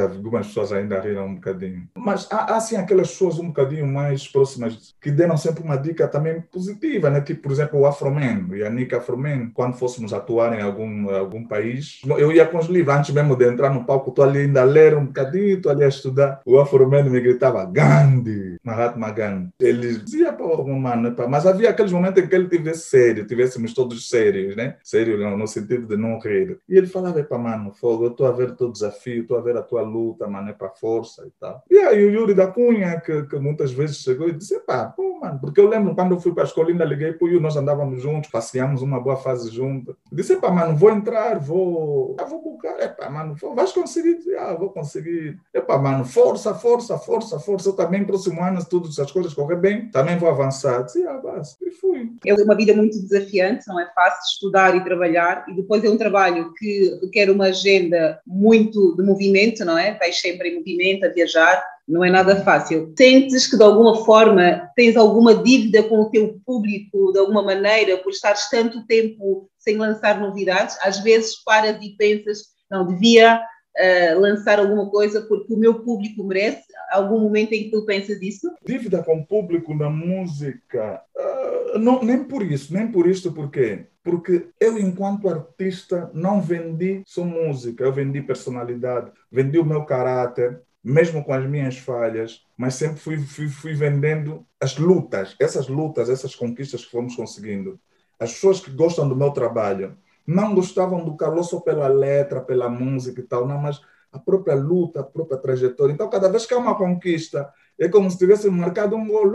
Algumas pessoas ainda riram um bocadinho. Mas há, há assim aquelas pessoas um bocadinho mais próximas que deram sempre uma dica também positiva, né? Tipo, por exemplo, o Afroman, o Yannick Afroman, quando fôssemos atuar em algum, algum país, eu ia com os livros, antes mesmo de entrar no palco, estou ali ainda a ler um bocadinho, estou ali a estudar. O Afroman me gritava, Gandhi, Mahatma Gandhi. Ele dizia, pô, mano, pá. mas havia aqueles momentos em que ele tivesse sério, tivéssemos todos sérios, né? Sério no, no sentido de não rir. E ele falava, pá, mano, fogo, eu estou a ver o teu desafio, estou a ver a tua luta, mano, é para força e tal. E aí o Yuri da Cunha, que, que muitas vezes chegou e disse, pá, pô, mano, porque eu lembro quando eu fui para a escola, ainda liguei para o Yuri, nós andávamos juntos, passeamos uma boa fase juntos. Disse, pá, mano, vou entrar, vou, ah, vou buscar, é pá, mano, vou- vais conseguir, ah, vou conseguir. É pá, mano, força, força, força, força. Eu também, próximo ano, se tudo, se as coisas correr bem, também vou avançar. Disse, ah. E fui. É uma vida muito desafiante, não é fácil estudar e trabalhar, e depois é um trabalho que requer uma agenda muito de movimento, não é? Estás sempre em movimento, a viajar, não é nada fácil. Sentes que de alguma forma tens alguma dívida com o teu público, de alguma maneira, por estares tanto tempo sem lançar novidades? Às vezes paras e pensas, não, devia eh, lançar alguma coisa porque o meu público merece. Algum momento em que tu pensas isso? Dívida com o público na música, ah, não, nem por isso, nem por isto, por quê? Porque eu, enquanto artista, não vendi só música, eu vendi personalidade, vendi o meu caráter, mesmo com as minhas falhas, mas sempre fui, fui, fui vendendo as lutas, essas lutas, essas conquistas que fomos conseguindo. As pessoas que gostam do meu trabalho não gostavam do Carlos só pela letra, pela música e tal, não, mas a própria luta, a própria trajetória. Então, cada vez que há uma conquista, é como se tivesse marcado um gol.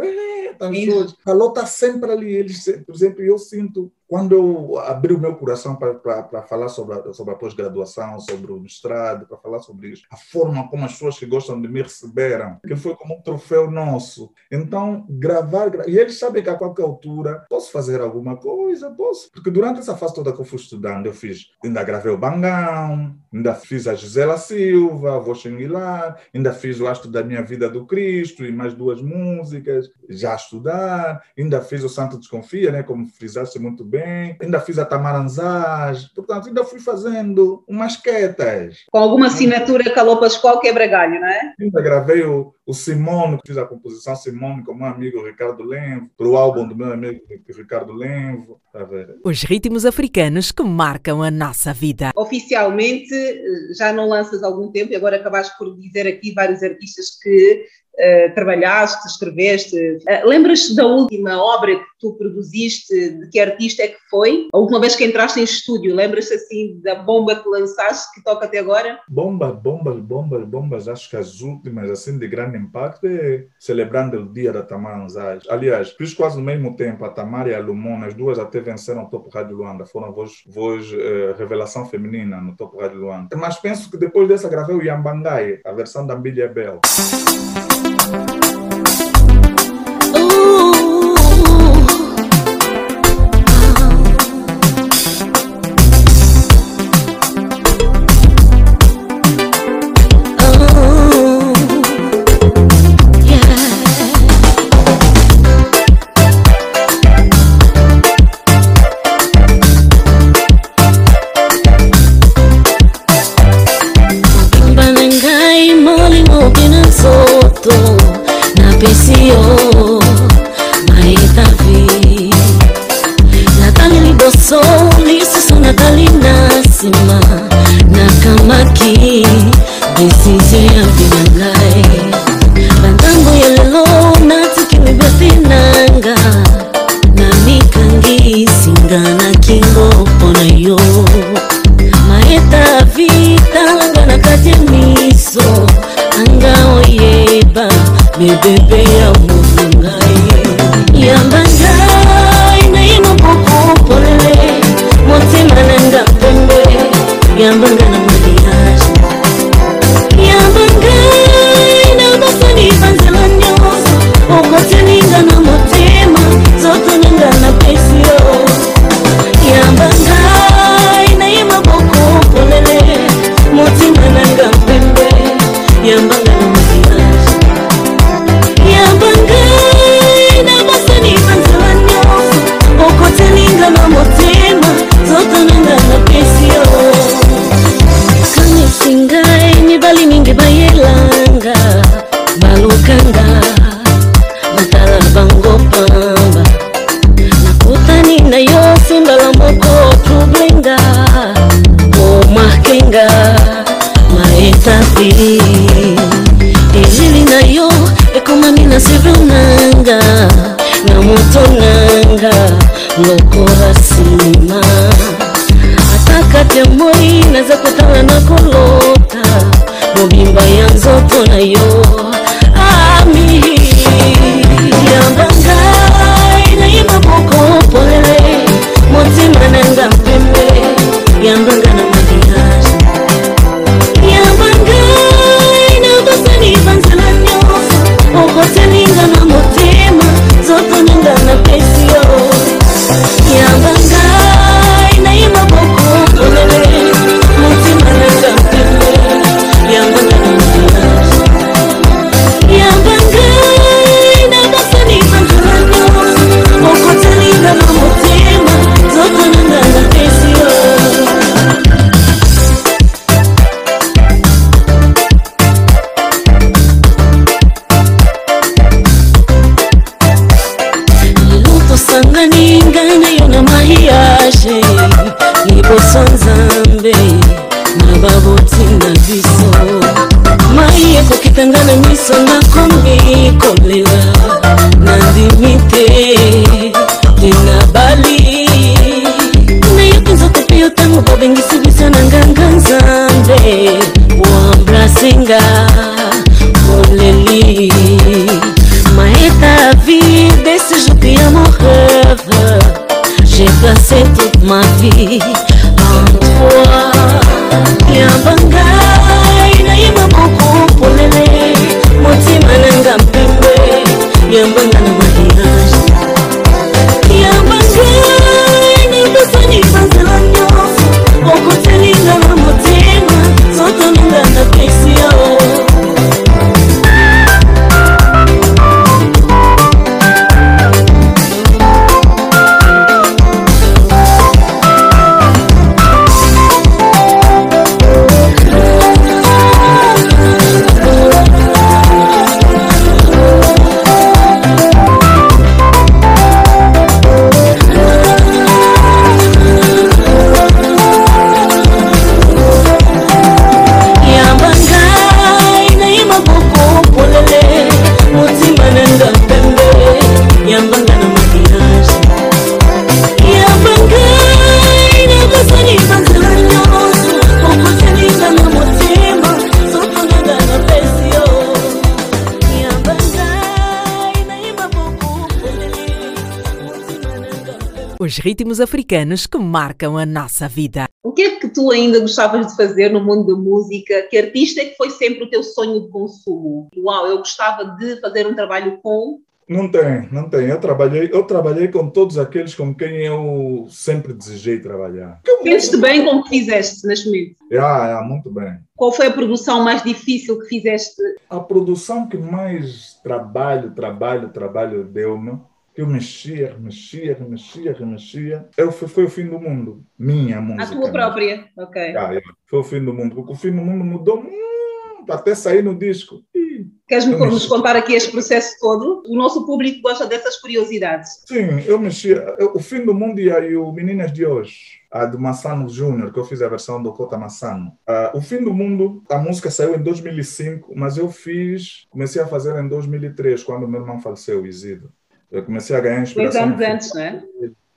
A luta está sempre ali. Eles, por exemplo, eu sinto, quando eu abri o meu coração para falar sobre a, sobre a pós-graduação, sobre o mestrado, para falar sobre isso, a forma como as pessoas que gostam de me receberam, que foi como um troféu nosso. Então, gravar, gra- e eles sabem que a qualquer altura posso fazer alguma coisa, posso. Porque durante essa fase toda que eu fui estudando, eu fiz, ainda gravei o Bangão, ainda fiz a Gisela Silva, Vou Xinguilar, ainda fiz o Astro da Minha Vida do Cristo e mais duas músicas, já a estudar, ainda fiz o Santo Desconfia, né, como frisaste muito bem, ainda fiz a Tamaranzás, portanto, ainda fui fazendo umas quietas. Com alguma assinatura Calou Pascoal quebra galho, não é? Ainda gravei o, o Simone, fiz a composição Simone com o meu amigo Ricardo Lenvo, para o álbum do meu amigo Ricardo Lenvo. Tá? Os ritmos africanos que marcam a nossa vida. Oficialmente já não lanças algum tempo e agora acabaste por dizer aqui vários artistas que eh, trabalhaste, escreveste. Eh, Lembras-te da última obra que tu produziste? De que artista é que foi? A última vez que entraste em estúdio, lembras-te assim da bomba que lançaste que toca até agora? Bombas, bombas, bombas, bombas, acho que as últimas, assim, de grande impacto é celebrando o dia da Tamara Anzais. Aliás, fiz quase no mesmo tempo, a Tamara e a Lumona, as duas até venceram o Topo Rádio Luanda, foram voz, voz eh, revelação feminina no Topo Rádio Luanda. Mas penso que depois dessa gravei o Yambangai, a versão da Billy Bell. Thank you. baby. vie. Ritmos africanos que marcam a nossa vida. O que é que tu ainda gostavas de fazer no mundo da música? Que artista é que foi sempre o teu sonho de consumo? Uau, eu gostava de fazer um trabalho com. Não tem, não tem. Eu trabalhei, eu trabalhei com todos aqueles com quem eu sempre desejei trabalhar. Sentes-te bem com o que fizeste neste momento? Ah, muito bem. Qual foi a produção mais difícil que fizeste? A produção que mais trabalho, trabalho, trabalho deu-me, eu mexia, mexia, mexia, mexia, eu, foi, foi o fim do mundo. Minha música. A tua própria, ok. Ah, é. Foi o fim do mundo, porque o fim do mundo mudou muito, até sair no disco. Queres-me Eu nos contar aqui este processo todo? O nosso público gosta dessas curiosidades. Sim, eu mexia. O fim do mundo e aí o Meninas de hoje, a do Massano Júnior, que eu fiz a versão do Cota Massano. Ah, o fim do mundo, a música saiu em 2005, mas eu fiz, comecei a fazer em 2003, quando meu irmão faleceu, Isidro. Eu comecei a ganhar Dois inspiração. anos no antes, não é?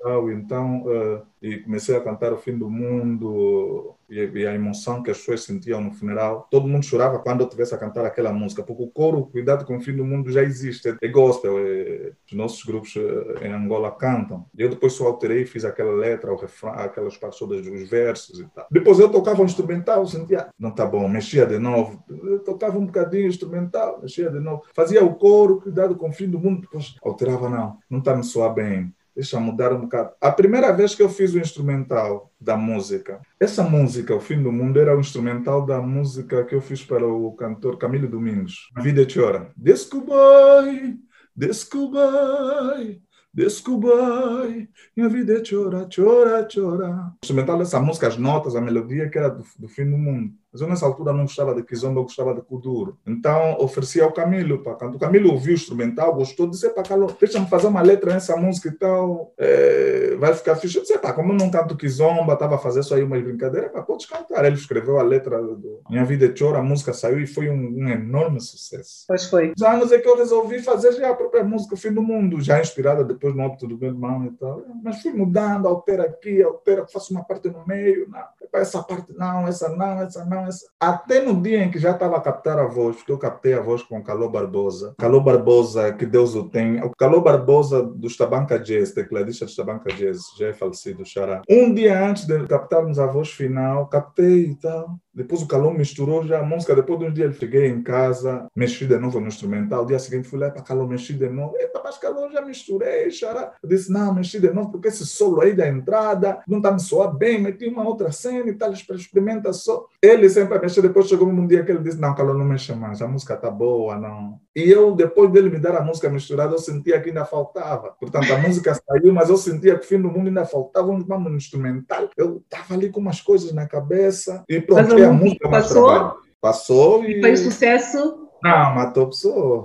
Tal, então eh, e comecei a cantar o fim do mundo e, e a emoção que as pessoas sentiam no funeral. Todo mundo chorava quando eu estivesse a cantar aquela música, porque o coro Cuidado com o Fim do Mundo já existe, é gospel, é, os nossos grupos eh, em Angola cantam. Eu depois só alterei fiz aquela letra, o refrão, aquelas partes dos versos e tal. Depois eu tocava um instrumental, sentia, não tá bom, mexia de novo, eu tocava um bocadinho instrumental, mexia de novo, fazia o coro, Cuidado com o Fim do Mundo, depois alterava, não, não está me soar bem deixa eu mudar um bocado. A primeira vez que eu fiz o instrumental da música, essa música, O Fim do Mundo, era o instrumental da música que eu fiz para o cantor Camilo Domingos, A Vida Chora. Desculpai, desculpai, desculpai, minha vida é chora, chora, chora. O instrumental dessa música, as notas, a melodia que era do, do Fim do Mundo. Mas eu nessa altura não gostava de Kizomba, eu gostava de Kuduro. Então ofereci ao Camilo para cantar. O Camilo ouviu o instrumental, gostou, disse: para Carlos, deixa-me fazer uma letra nessa música e tal, é, vai ficar fixe. Eu disse: pá, como eu não canto Kizomba, estava a fazer só aí umas brincadeiras, pá, podes cantar. Ele escreveu a letra do Minha Vida é Chora, a música saiu e foi um, um enorme sucesso. Pois foi. Os anos é que eu resolvi fazer já a própria música Fim do Mundo, já inspirada depois no óbito do meu irmão e tal. Mas fui mudando, altera aqui, altera, faço uma parte no meio, não. essa parte não, essa não, essa não, essa. Até no dia em que já estava a captar a voz, porque eu captei a voz com Calô Barbosa. Calô Barbosa, que Deus o tem. O Calô Barbosa dos Tabanca Jazz, tecladista dos Tabanca Jazz, já é falecido, Xará. Um dia antes de captarmos a voz final, captei e tal. Depois o Calão misturou já a música. Depois de um dia eu cheguei em casa, mexi de novo no instrumental. Dia seguinte fui lá para Calão, mexi de novo. Eita, mas Calão já misturei, xará. Eu disse, não, mexi de novo porque esse solo aí da entrada não está me soar bem. Meti uma outra cena e tal, experimenta só. Ele sempre a mexer. Depois chegou um dia que ele disse, não, Calão, não mexe mais. A música tá boa, não. E eu, depois dele me dar a música misturada, eu sentia que ainda faltava. Portanto, a música saiu, mas eu sentia que o fim do mundo ainda faltava um, um instrumental. Eu estava ali com umas coisas na cabeça e pronto a música passou, passou e... e foi sucesso. Não, matou a pessoa.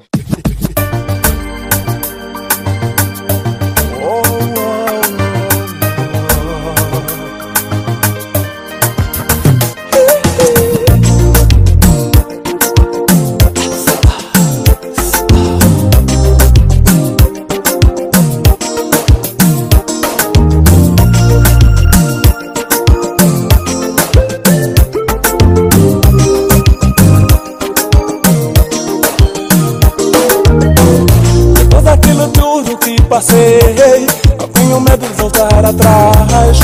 Passei. Tenho medo de voltar atrás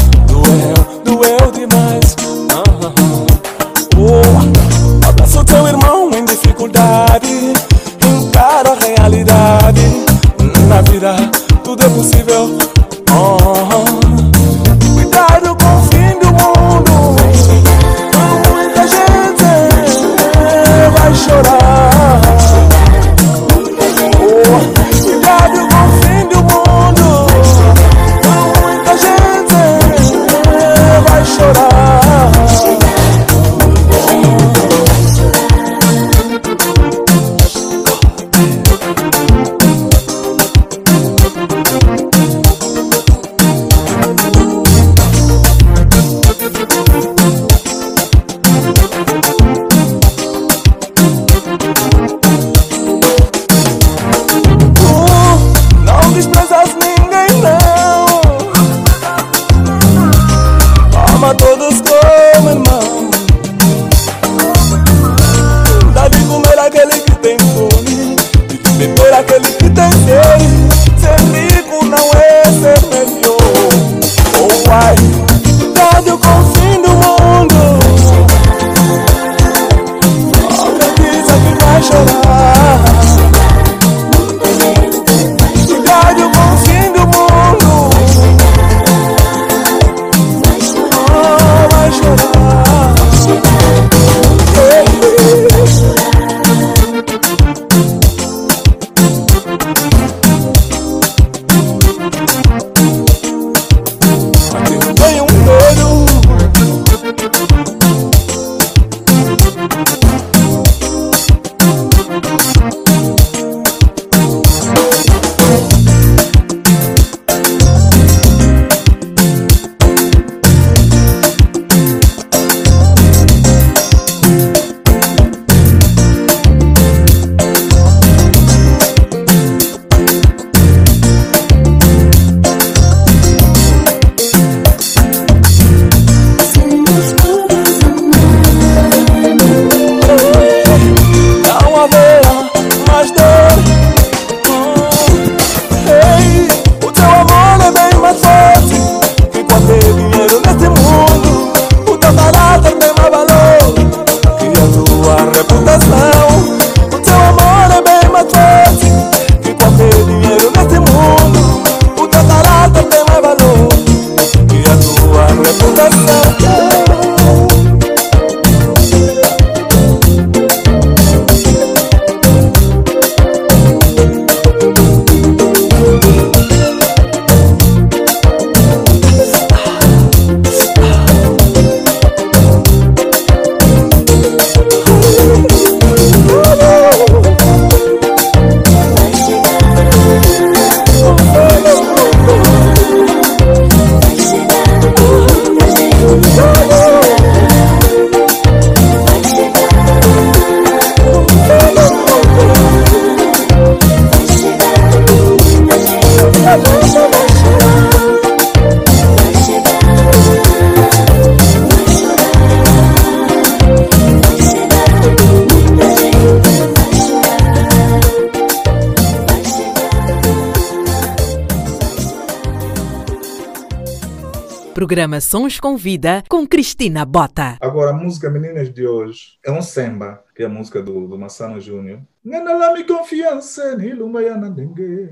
Programa Sons com Vida com Cristina Bota. Agora, a música Meninas de hoje é um samba, que é a música do, do Massano Júnior. Me confiança, ni lumba yana dengue.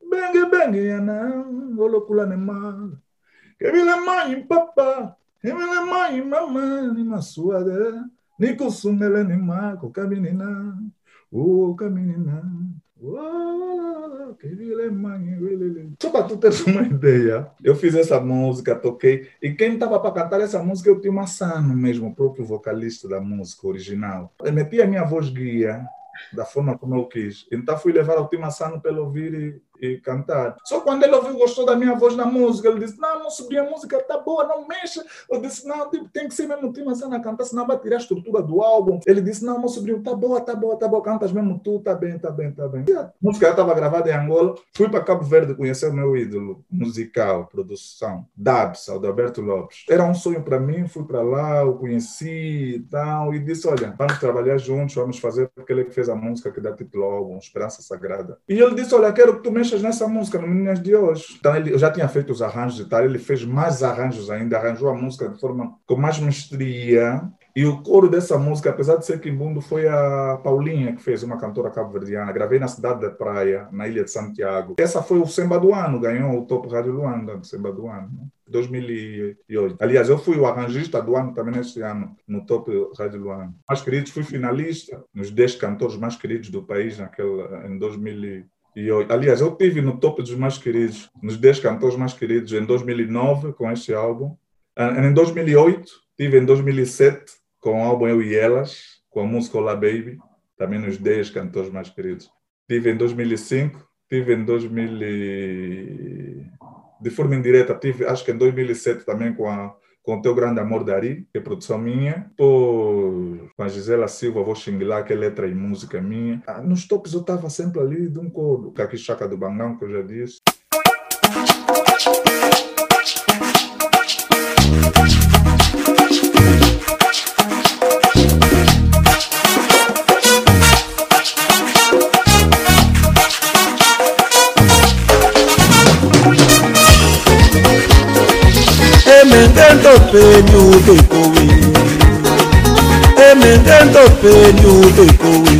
Bengue, bengue, yana, olokula ne mal. Que vile mãe, papa, que vile mãe, mamãe, ni masuada. Ni kusumele ni mako, caminina. Oh, caminina. Mãe, velele. Só para tu ter uma ideia, eu fiz essa música, toquei, e quem estava para cantar essa música eu tinha uma Massano mesmo, o próprio vocalista da música original. Eu meti a minha voz guia, da forma como eu quis. Então fui levar ao Tim Sano para ele ouvir cantar. Só quando ele ouviu, gostou da minha voz na música, ele disse: Não, não subi a música, tá boa, não mexa. Eu disse: Não, tipo, tem que ser mesmo o Tim Sano a cantar, senão vai tirar a estrutura do álbum. Ele disse: Não, meu sobrinho, tá boa, tá boa, tá boa, cantas mesmo tu, tá bem, tá bem, tá bem. E a música estava gravada em Angola. Fui para Cabo Verde conhecer o meu ídolo musical, produção, Dabs, Alberto Lopes. Era um sonho para mim, fui para lá, o conheci e tal, e disse: Olha, vamos trabalhar juntos, vamos fazer, porque ele que fez a música que dá título ao álbum, Esperança Sagrada. E ele disse: Olha, quero que tu mexas nessa música, no Meninas de hoje. Então ele, eu já tinha feito os arranjos e tal, ele fez mais arranjos ainda, arranjou a música de forma com mais mestria. E o coro dessa música, apesar de ser quimbundo, foi a Paulinha que fez, uma cantora cabo-verdiana. Gravei na cidade da Praia, na ilha de Santiago. Essa foi o Semba do Ano, ganhou o Topo Rádio Luanda, do Semba do Ano. Né? 2008. Aliás, eu fui o arranjista do ano também neste ano, no Top Rádio Luanda. Mais queridos, fui finalista nos 10 cantores mais queridos do país naquele, em 2008. Aliás, eu tive no topo dos mais queridos, nos 10 cantores mais queridos em 2009 com este álbum. Em 2008, tive em 2007 com o álbum Eu e Elas, com a música Olá Baby, também nos 10 cantores mais queridos. Tive em 2005, tive em 2000 de forma indireta, tive acho que em 2007 também com a com Teu Grande Amor Dari, que é produção minha, com a Gisela Silva, vou xingular, que é letra e música minha. Ah, nos tops eu estava sempre ali de um coro. Aqui Chaca do Bangão, que eu já disse. emengendo penyu dekowe emengendo penyu dekowe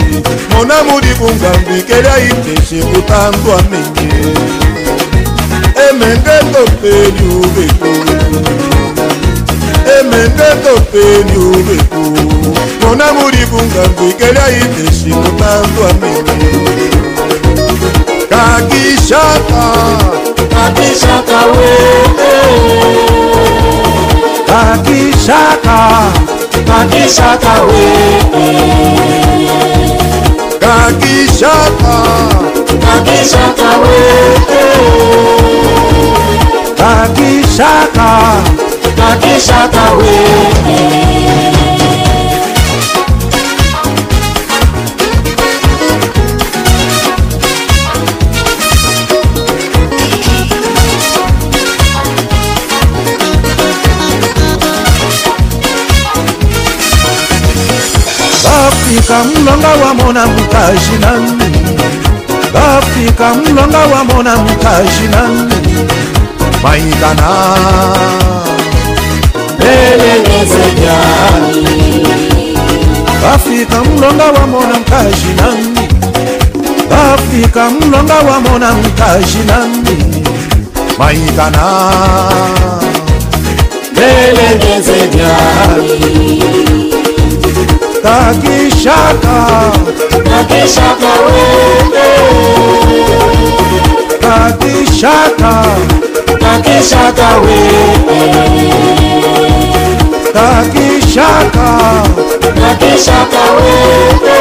monamu libungambi kelia itese kutandwa menge emengendo penyu dekowe emengendo penyu dekowe monamu libungambi kelia itese kutandwa menge kakishaka kakishaka wee kakishaka kakishaka we kakishaka kakishaka we kakishaka kakishaka we mulonga wa mona mukaji na bafrika mulonga wa mona mukaji na maidana bafrika mulonga wa mona mukaji na bafrika mulonga wa mona mukaji na maidana belengeze jani takishaka. Takishaka wende. Takishaka. Takishaka wende. Takishaka. Takishaka wende.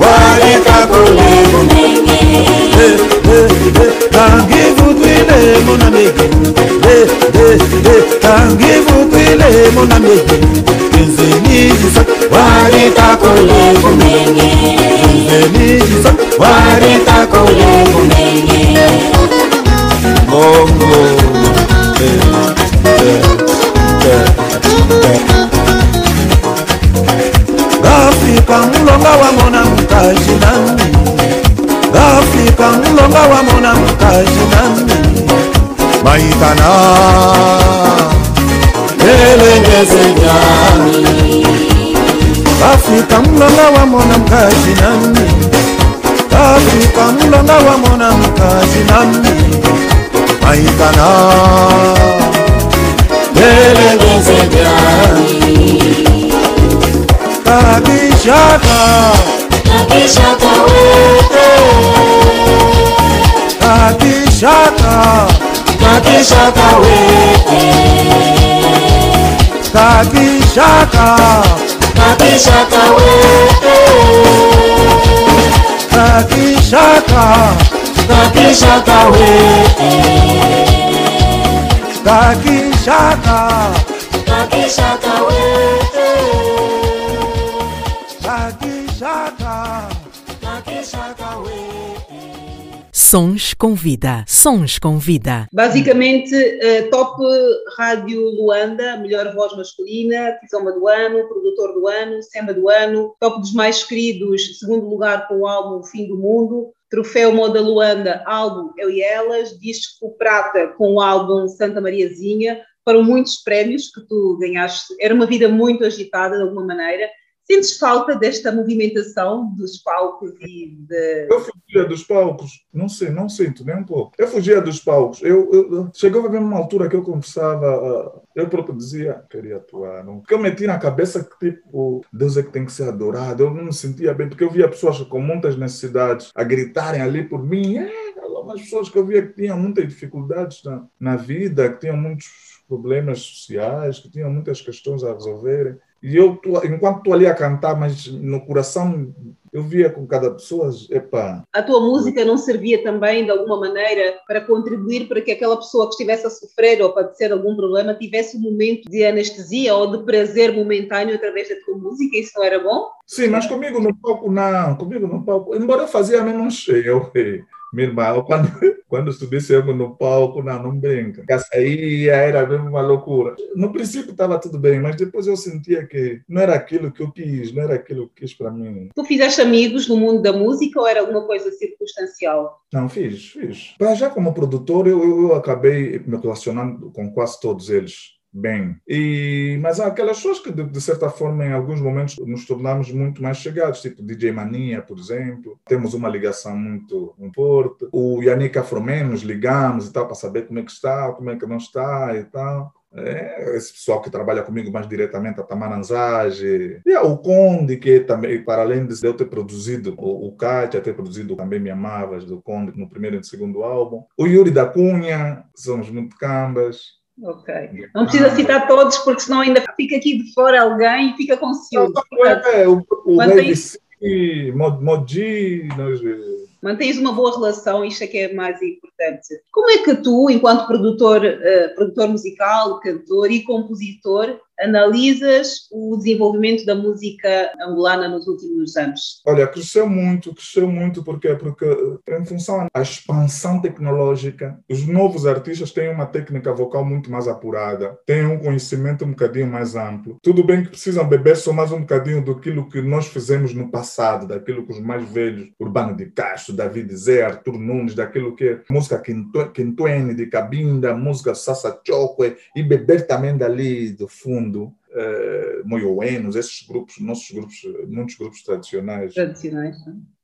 waleka kolemu nenge angivukwilemu na mege angivukwilemu na mege nzenizisa waleka kolemu nenge nzenizisa waleka kolemu nenge bongo oh, oh. afrika mulonga wa mona mutaji nami gafika mulonga wa mona mutaji nami maitana. Elengeze nyami mulonga wa mona mutaji nami gafika mulonga wa mona mutaji nami maitana. elengeze Kabishaka Kabishaka wete. Kabishaka Kabishaka wete. Kabishaka Kabishaka wete. Kabishaka Kabishaka wete. Kabishaka Kabishaka wete. Sons com vida. Sons com vida. Basicamente, uh, top Rádio Luanda, melhor voz masculina, Kizomba do ano, produtor do ano, Samba do ano, top dos mais queridos, segundo lugar com o álbum Fim do Mundo, troféu Moda Luanda, álbum Eu e Elas, disco prata com o álbum Santa Mariazinha, foram muitos prémios que tu ganhaste. Era uma vida muito agitada de alguma maneira. Sentes falta desta movimentação dos palcos e de... Eu fugia dos palcos, não sei, não sinto nem um pouco. Eu fugia dos palcos. Eu, eu, chegou a ver uma altura que eu conversava, eu próprio dizia, queria atuar. Não? Porque eu meti na cabeça que, tipo, Deus é que tem que ser adorado. Eu não me sentia bem, porque eu via pessoas com muitas necessidades a gritarem ali por mim. É, pessoas que eu via que tinham muitas dificuldades na, na vida, que tinham muitos problemas sociais, que tinham muitas questões a resolverem. E eu, enquanto estou ali a cantar, mas no coração eu via com cada pessoa, epa. A tua música não servia também, de alguma maneira, para contribuir para que aquela pessoa que estivesse a sofrer ou a padecer algum problema tivesse um momento de anestesia ou de prazer momentâneo através da tua música? Isso não era bom? Sim, mas comigo no palco não, comigo no palco, embora eu fazia menos eu, minha irmã, quando, quando subisse eu no palco, não, não brinca. Aí era mesmo uma loucura. No princípio estava tudo bem, mas depois eu sentia que não era aquilo que eu quis, não era aquilo que quis para mim. Tu fizeste amigos no mundo da música ou era alguma coisa circunstancial? Não, fiz, fiz. Mas já como produtor, eu, eu acabei me relacionando com quase todos eles bem. E, mas há aquelas pessoas que, de, de, certa forma, em alguns momentos nos tornamos muito mais chegados, tipo DJ Mania, por exemplo. Temos uma ligação muito, forte. O Yannick Afromen, nos ligamos e tal, para saber como é que está, como é que não está e tal. É, esse pessoal que trabalha comigo mais diretamente, a Tamaranzage, e o Conde, que também, para além de eu ter produzido, o, o Kátia ter produzido também Me Amavas, do Conde, no primeiro e no segundo álbum, o Yuri da Cunha, somos muito cambas, Ok. Não precisa citar todos, porque senão ainda fica aqui de fora alguém e fica com ciúme. É, o, o Mantens... Modi, nós... Mantens uma boa relação, isto é que é mais importante. Como é que tu, enquanto produtor, uh, produtor musical, cantor e compositor, analisas o desenvolvimento da música angolana nos últimos anos? Olha, cresceu muito, cresceu muito porque porque em função da expansão tecnológica, os novos artistas têm uma técnica vocal muito mais apurada, têm um conhecimento um bocadinho mais amplo. Tudo bem que precisam beber só mais um bocadinho daquilo que nós fizemos no passado, daquilo que os mais velhos, Urbano de Castro, David Zé, Arthur Nunes, daquilo que é música Quintuene de Cabinda, música Sassa Choque, e beber também dali do fundo mundo, uh, moioenos, esses grupos, nossos grupos, muitos grupos tradicionais. Tradicionais,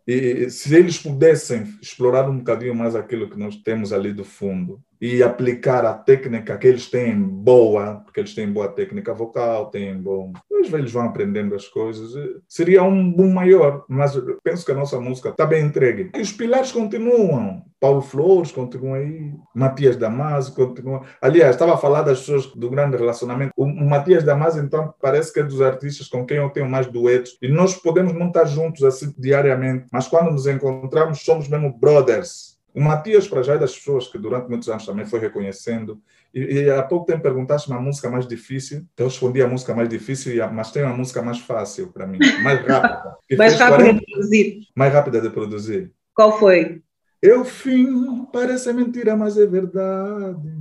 E se eles pudessem explorar um bocadinho mais aquilo que nós temos ali do fundo, e aplicar a técnica que eles têm boa, porque eles têm boa técnica vocal, têm bom. Velhos vão aprendendo as coisas. Seria um boom maior, mas penso que a nossa música está bem entregue. E os pilares continuam. Paulo Flores continua aí, Matias Damasio continua. Aliás, estava a falar das pessoas do grande relacionamento. O Matias Damasio, então, parece que é dos artistas com quem eu tenho mais duetos. E nós podemos não estar juntos assim diariamente, mas quando nos encontramos, somos mesmo brothers. O Matias, para já, é das pessoas que durante muitos anos também foi reconhecendo. E, e há pouco tempo perguntaste uma música mais difícil. Eu respondi a música mais difícil, mas tem uma música mais fácil para mim, mais rápida. Mais fez rápido 40 de produzir. mais rápida de produzir. Qual foi? Eu fim, parece mentira, mas é verdade.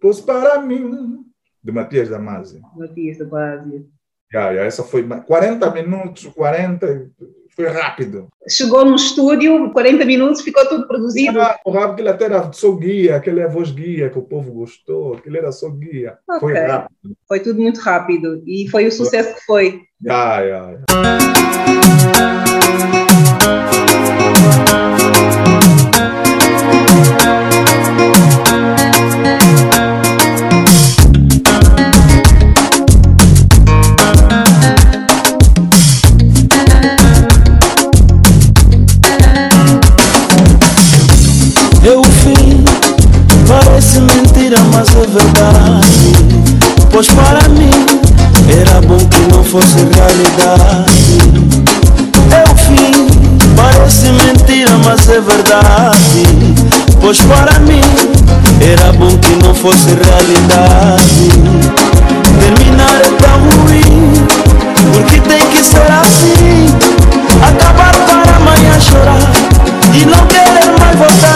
Pois para mim, de Matias Damasio. Matias da Base. Já, já, essa foi ma- 40 minutos, 40, foi rápido. Chegou no estúdio, 40 minutos, ficou tudo produzido. Ah, o rápido, aquele até era só guia, aquele é a voz guia que o povo gostou, aquele era só guia. Foi Ok. rápido. Foi tudo muito rápido e foi o sucesso que foi. Já, já, já. Parece mentira, mas é verdade. Pois para mim era bom que não fosse realidade. É o fim, parece mentira, mas é verdade. Pois para mim era bom que não fosse realidade. Terminar é tão ruim, porque tem que ser assim. Acabar para amanhã chorar e não querer mais voltar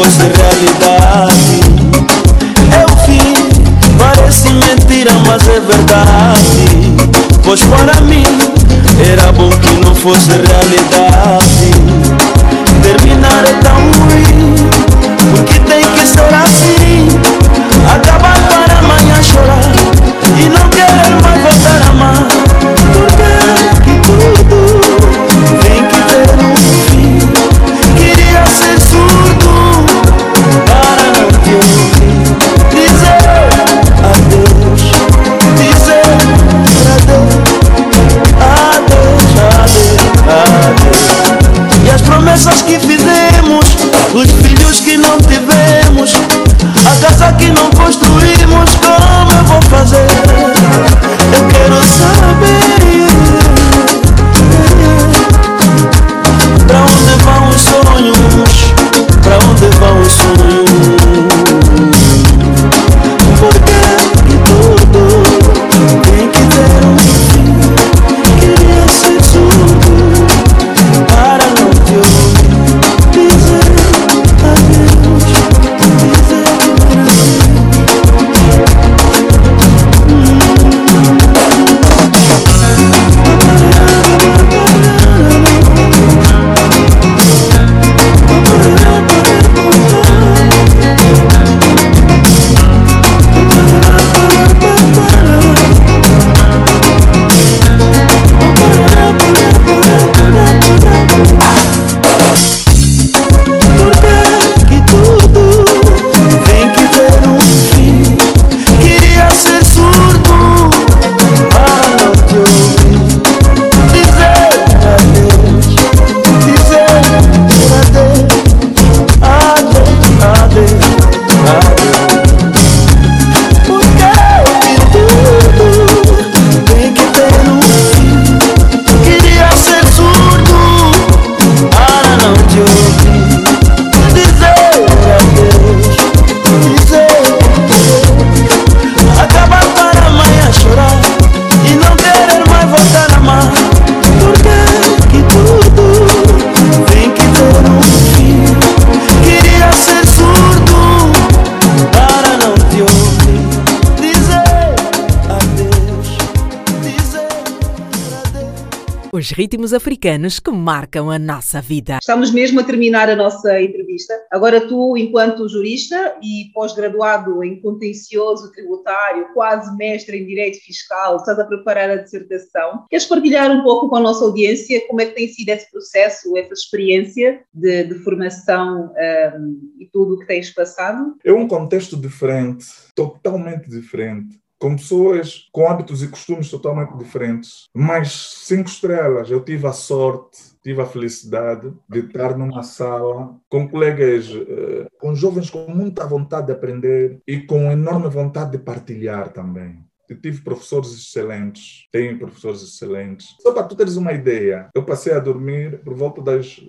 fosse realidade. Eu fim parece mentira, mas é verdade. Pois para mim era bom que não fosse realidade. Terminar é tão ruim, porque tem que ser assim. Os ritmos africanos que marcam a nossa vida. Estamos mesmo a terminar a nossa entrevista. Agora, tu, enquanto jurista e pós-graduado em contencioso tributário, quase mestre em direito fiscal, estás a preparar a dissertação. Queres partilhar um pouco com a nossa audiência como é que tem sido esse processo, essa experiência de, de formação um, e tudo o que tens passado? É um contexto diferente, totalmente diferente com pessoas com hábitos e costumes totalmente diferentes, mas cinco estrelas. Eu tive a sorte, tive a felicidade de estar numa sala com colegas, eh, com jovens com muita vontade de aprender e com enorme vontade de partilhar também. Eu tive professores excelentes, tenho professores excelentes. Só para tu teres uma ideia, eu passei a dormir por volta das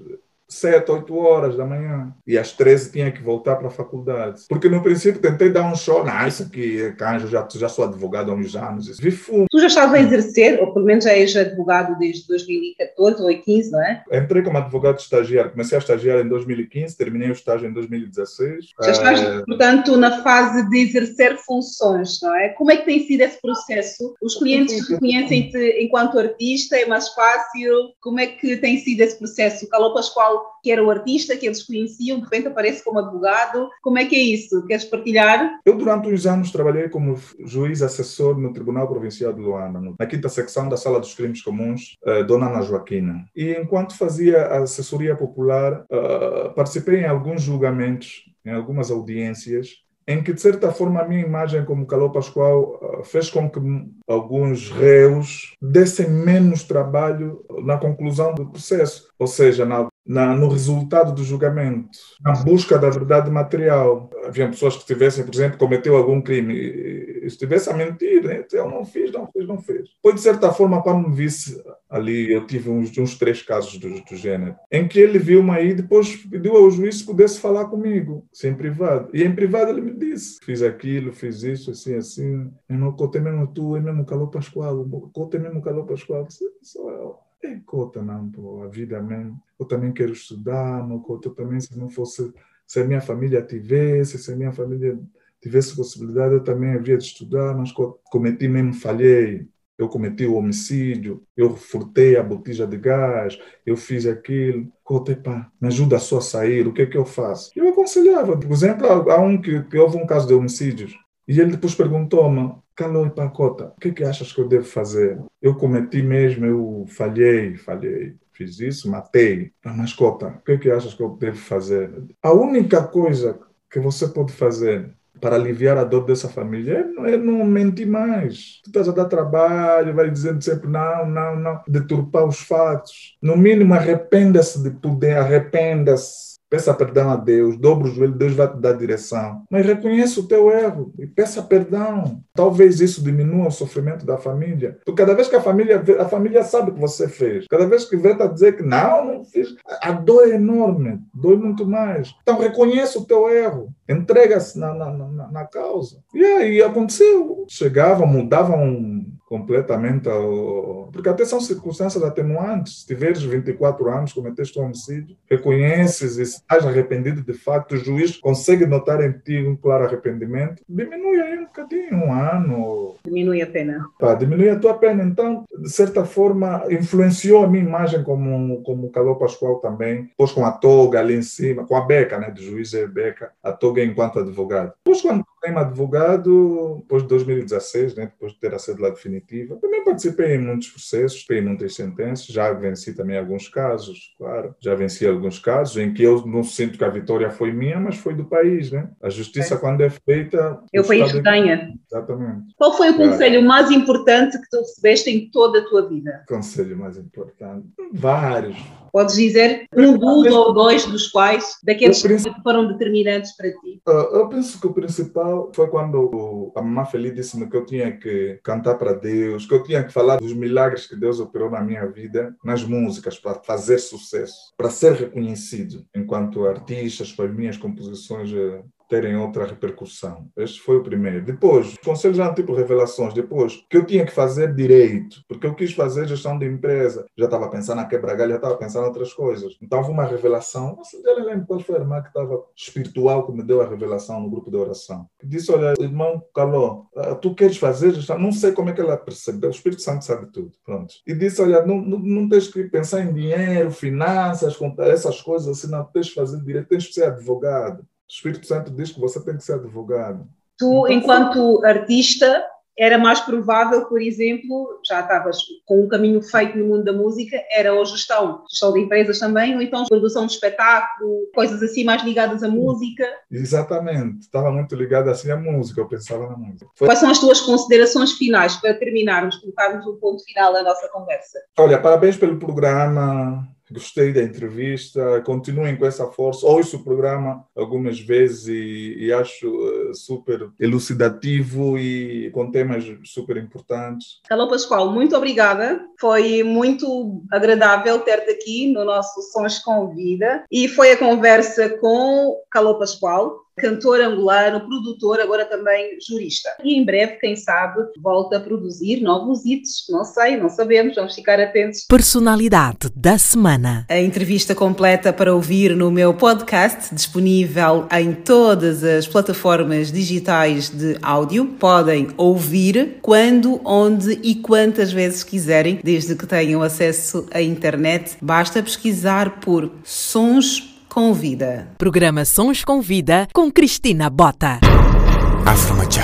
7, 8 horas da manhã. E às 13 tinha que voltar para a faculdade. Porque no princípio tentei dar um show. Não, isso aqui é canjo, já, já sou advogado há uns anos. Isso. Vi fumo. Tu já estavas a exercer, ou pelo menos já és advogado desde 2014 ou 2015, não é? Entrei como advogado estagiário. Comecei a estagiar em 2015, terminei o estágio em 2016. Já estás, uh... portanto, na fase de exercer funções, não é? Como é que tem sido esse processo? Os clientes reconhecem-te enquanto artista, é mais fácil? Como é que tem sido esse processo? Calou Pascoal que era o artista que eles conheciam, de repente aparece como advogado. Como é que é isso? Queres partilhar? Eu, durante uns anos, trabalhei como juiz assessor no Tribunal Provincial de Luanda, na quinta secção da Sala dos Crimes Comuns, uh, Dona Ana Joaquina. E enquanto fazia assessoria popular, uh, participei em alguns julgamentos, em algumas audiências, em que, de certa forma, a minha imagem como Caló Pascoal uh, fez com que alguns réus dessem menos trabalho na conclusão do processo, ou seja, na na, no resultado do julgamento, na busca da verdade material. Havia pessoas que tivessem, por exemplo, cometeu algum crime e estivesse a mentir, né? eu não fiz, não fiz, não fiz. Foi de certa forma, quando me visse ali, eu tive uns, uns três casos do, do gênero, em que ele viu-me aí e depois pediu ao juiz se pudesse falar comigo, sem privado. E em privado ele me disse, fiz aquilo, fiz isso, assim, assim, eu não contei mesmo tu, é mesmo calor Pascoal, contei mesmo calor Pascoal, sou eu. É cota não, pô, a vida mesmo. Eu também quero estudar, não cota também se não fosse, se a minha família tivesse, se a minha família tivesse possibilidade, eu também havia de estudar, mas cometi mesmo, falhei. Eu cometi o homicídio, eu furtei a botija de gás, eu fiz aquilo. Cota, pá, me ajuda só a sair, o que é que eu faço? Eu aconselhava, por exemplo, há um que, que houve um caso de homicídios, e ele depois perguntou-me, Calou e Pacota, o que, é que achas que eu devo fazer? Eu cometi mesmo, eu falhei, falhei, fiz isso, matei. Ah, mas Cota, o que, é que achas que eu devo fazer? A única coisa que você pode fazer para aliviar a dor dessa família é não, é não mentir mais. Tu estás a dar trabalho, vai dizendo sempre não, não, não, deturpar os fatos. No mínimo, arrependa-se de poder, arrependa-se Peça perdão a Deus, dobra o joelho, Deus vai te dar direção. Mas reconheça o teu erro e peça perdão. Talvez isso diminua o sofrimento da família. Porque cada vez que a família vê, a família sabe o que você fez. Cada vez que vê, está a dizer que não, não fiz. A dor é enorme, dói muito mais. Então reconheça o teu erro, entrega-se na, na, na, na, causa. E aí aconteceu. Chegavam, mudavam completamente ao... Porque até são circunstâncias atenuantes. Se tiveres 24 anos, cometeste um homicídio, reconheces e estás arrependido de facto, o juiz consegue notar em ti um claro arrependimento, diminui aí um bocadinho, um ano. Diminui a pena. Tá, diminui a tua pena. Então, de certa forma, influenciou a minha imagem como, como Calor Pascoal também, depois com a toga ali em cima, com a beca, né, do juiz é beca, a toga enquanto advogado. Depois, quando como advogado, depois de 2016, né, depois de ter a cédula definitiva. Também participei em muitos processos, em muitas sentenças, já venci também alguns casos, claro. Já venci alguns casos em que eu não sinto que a vitória foi minha, mas foi do país, né? A justiça, é. quando é feita... É o país que ganha. Exatamente. Qual foi o claro. conselho mais importante que tu recebeste em toda a tua vida? Conselho mais importante? Vários. Podes dizer um dos ou dois dos quais, daqueles que foram determinantes para ti? Eu penso que o principal foi quando a mamãe Feliz disse-me que eu tinha que cantar para Deus, que eu tinha que falar dos milagres que Deus operou na minha vida, nas músicas, para fazer sucesso, para ser reconhecido enquanto artista, com as minhas composições eh, terem outra repercussão. Este foi o primeiro. Depois, os conselhos eram tipo revelações. Depois, que eu tinha que fazer direito, porque eu quis fazer gestão de empresa. Já estava pensando na quebra-galho, já estava pensando em outras coisas. Então, houve uma revelação. Já nem lembro qual foi a irmã que estava espiritual que me deu a revelação no grupo de oração. Disse: Olha, irmão Caló, ah, tu queres fazer gestão? Não sei como é que ela percebeu. O Espírito Santo sabe tudo. Pronto. E disse: Olha, não, não, não tens que pensar em dinheiro, finanças, essas coisas assim, não tens que fazer direito, tens que ser advogado. O Espírito Santo diz que você tem que ser advogado. Tu, enquanto artista, era mais provável, por exemplo, já estavas com um caminho feito no mundo da música, era ou gestão, gestão de empresas também, ou então produção de espetáculo, coisas assim mais ligadas à música. Exatamente, estava muito ligado assim à música, eu pensava na música. Foi... Quais são as tuas considerações finais para terminarmos, colocarmos um ponto final à nossa conversa? Olha, parabéns pelo programa, Gostei da entrevista, continuem com essa força. Ouço o programa algumas vezes e, e acho uh, super elucidativo e com temas super importantes. Calô Pascoal, muito obrigada. Foi muito agradável ter-te aqui no nosso Sons com Vida e foi a conversa com Calô Pascoal, cantor angolano, produtor, agora também jurista. E em breve, quem sabe, volta a produzir novos hits. Não sei, não sabemos, vamos ficar atentos. Personalidade da semana. A entrevista completa para ouvir no meu podcast, disponível em todas as plataformas digitais de áudio. Podem ouvir quando, onde e quantas vezes quiserem, desde que tenham acesso à internet. Basta pesquisar por Sons com Vida. Programa Sons com Vida com Cristina Bota. Afro Machá.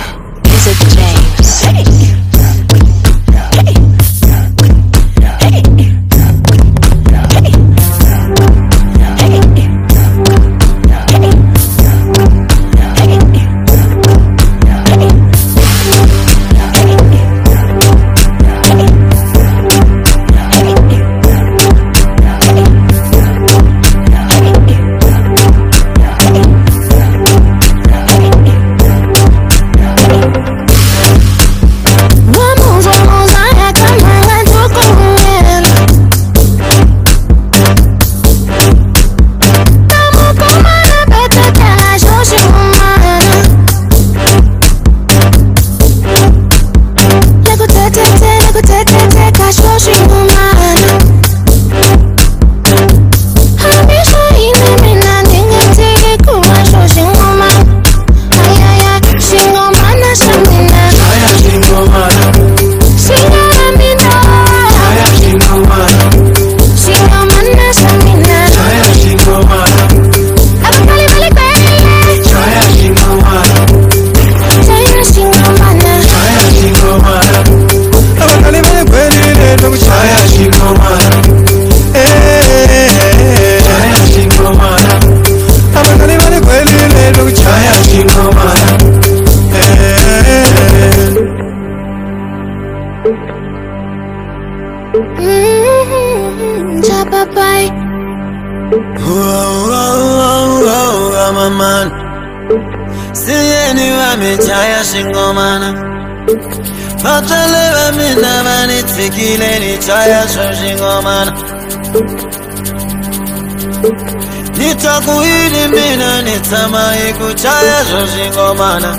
kuchaya zvo zvingomana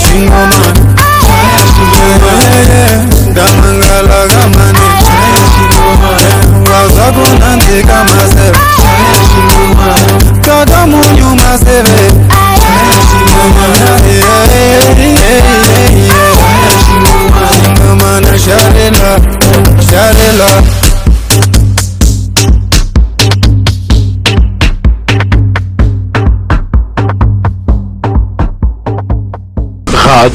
she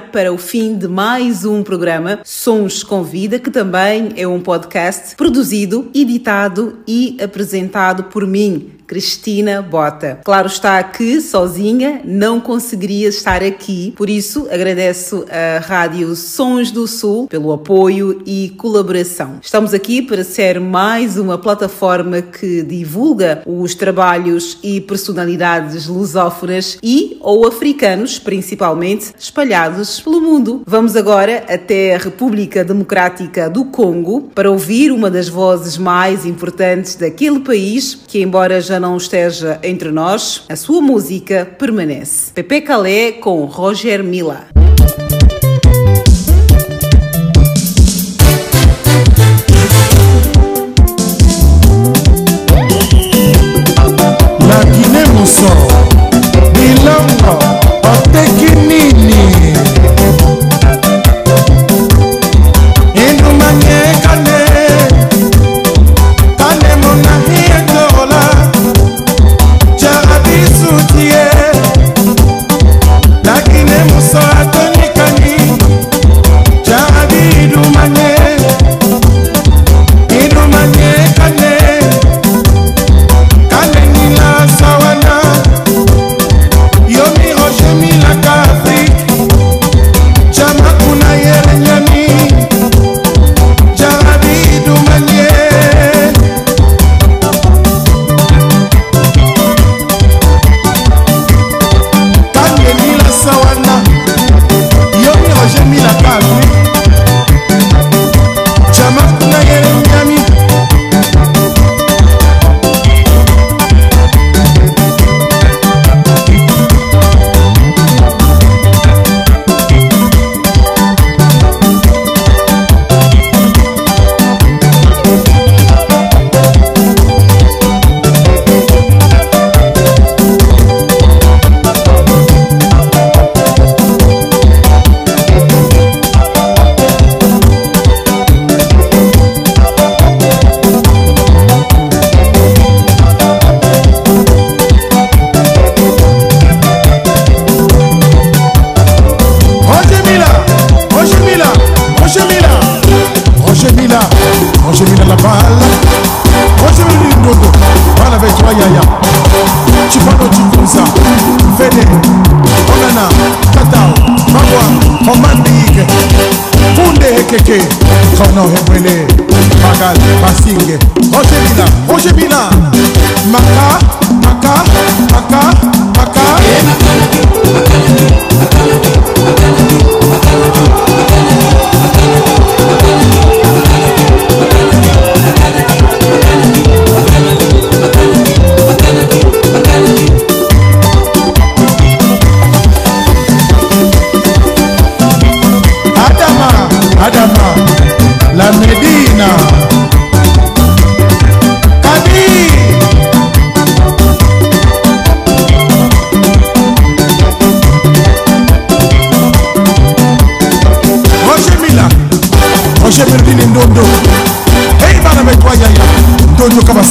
para o fim de mais um programa. Sons com Vida, que também é um podcast produzido, editado e apresentado por mim, Cristina Bota. Claro está que sozinha não conseguiria estar aqui, por isso agradeço à Rádio Sons do Sul pelo apoio e colaboração. Estamos aqui para ser mais uma plataforma que divulga os trabalhos e personalidades lusófonas e ou africanos, principalmente, espalhados pelo mundo. Vamos agora até a República Democrática do Congo para ouvir uma das vozes mais importantes daquele país que, embora já não esteja entre nós, a sua música permanece. Pepe Calé com Roger Mila.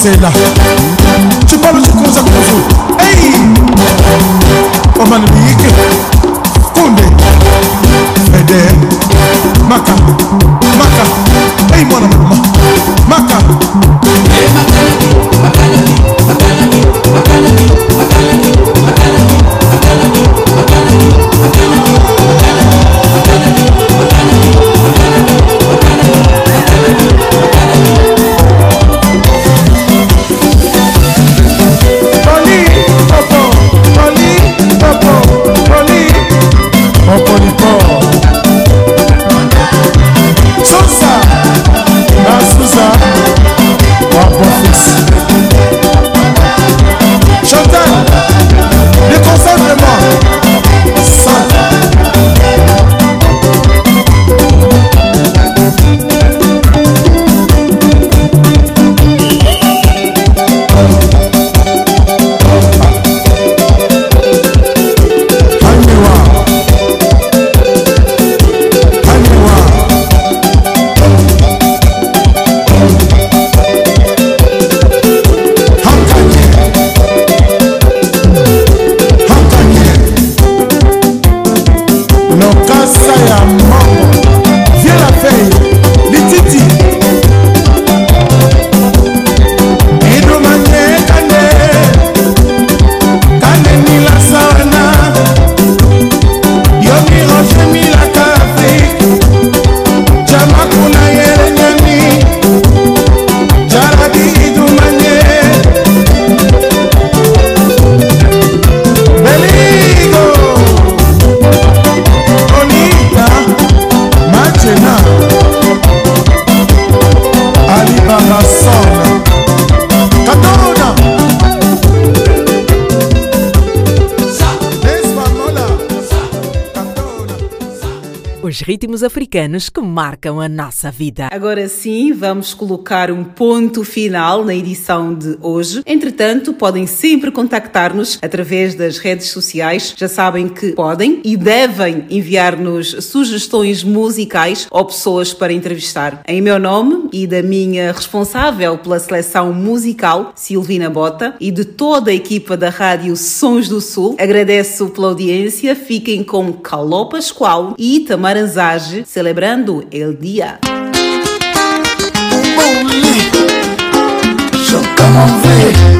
Marcela. Ritmos africanos que marcam a nossa vida. Agora sim, vamos colocar um ponto final na edição de hoje. Entretanto, podem sempre contactar-nos através das redes sociais. Já sabem que podem e devem enviar-nos sugestões musicais ou pessoas para entrevistar. Em meu nome e da minha responsável pela seleção musical, Silvina Bota, e de toda a equipa da Rádio Sons do Sul, agradeço pela audiência. Fiquem com Caló Pascoal e Tamaranzage celebrando El Dia. Chocamos-ver,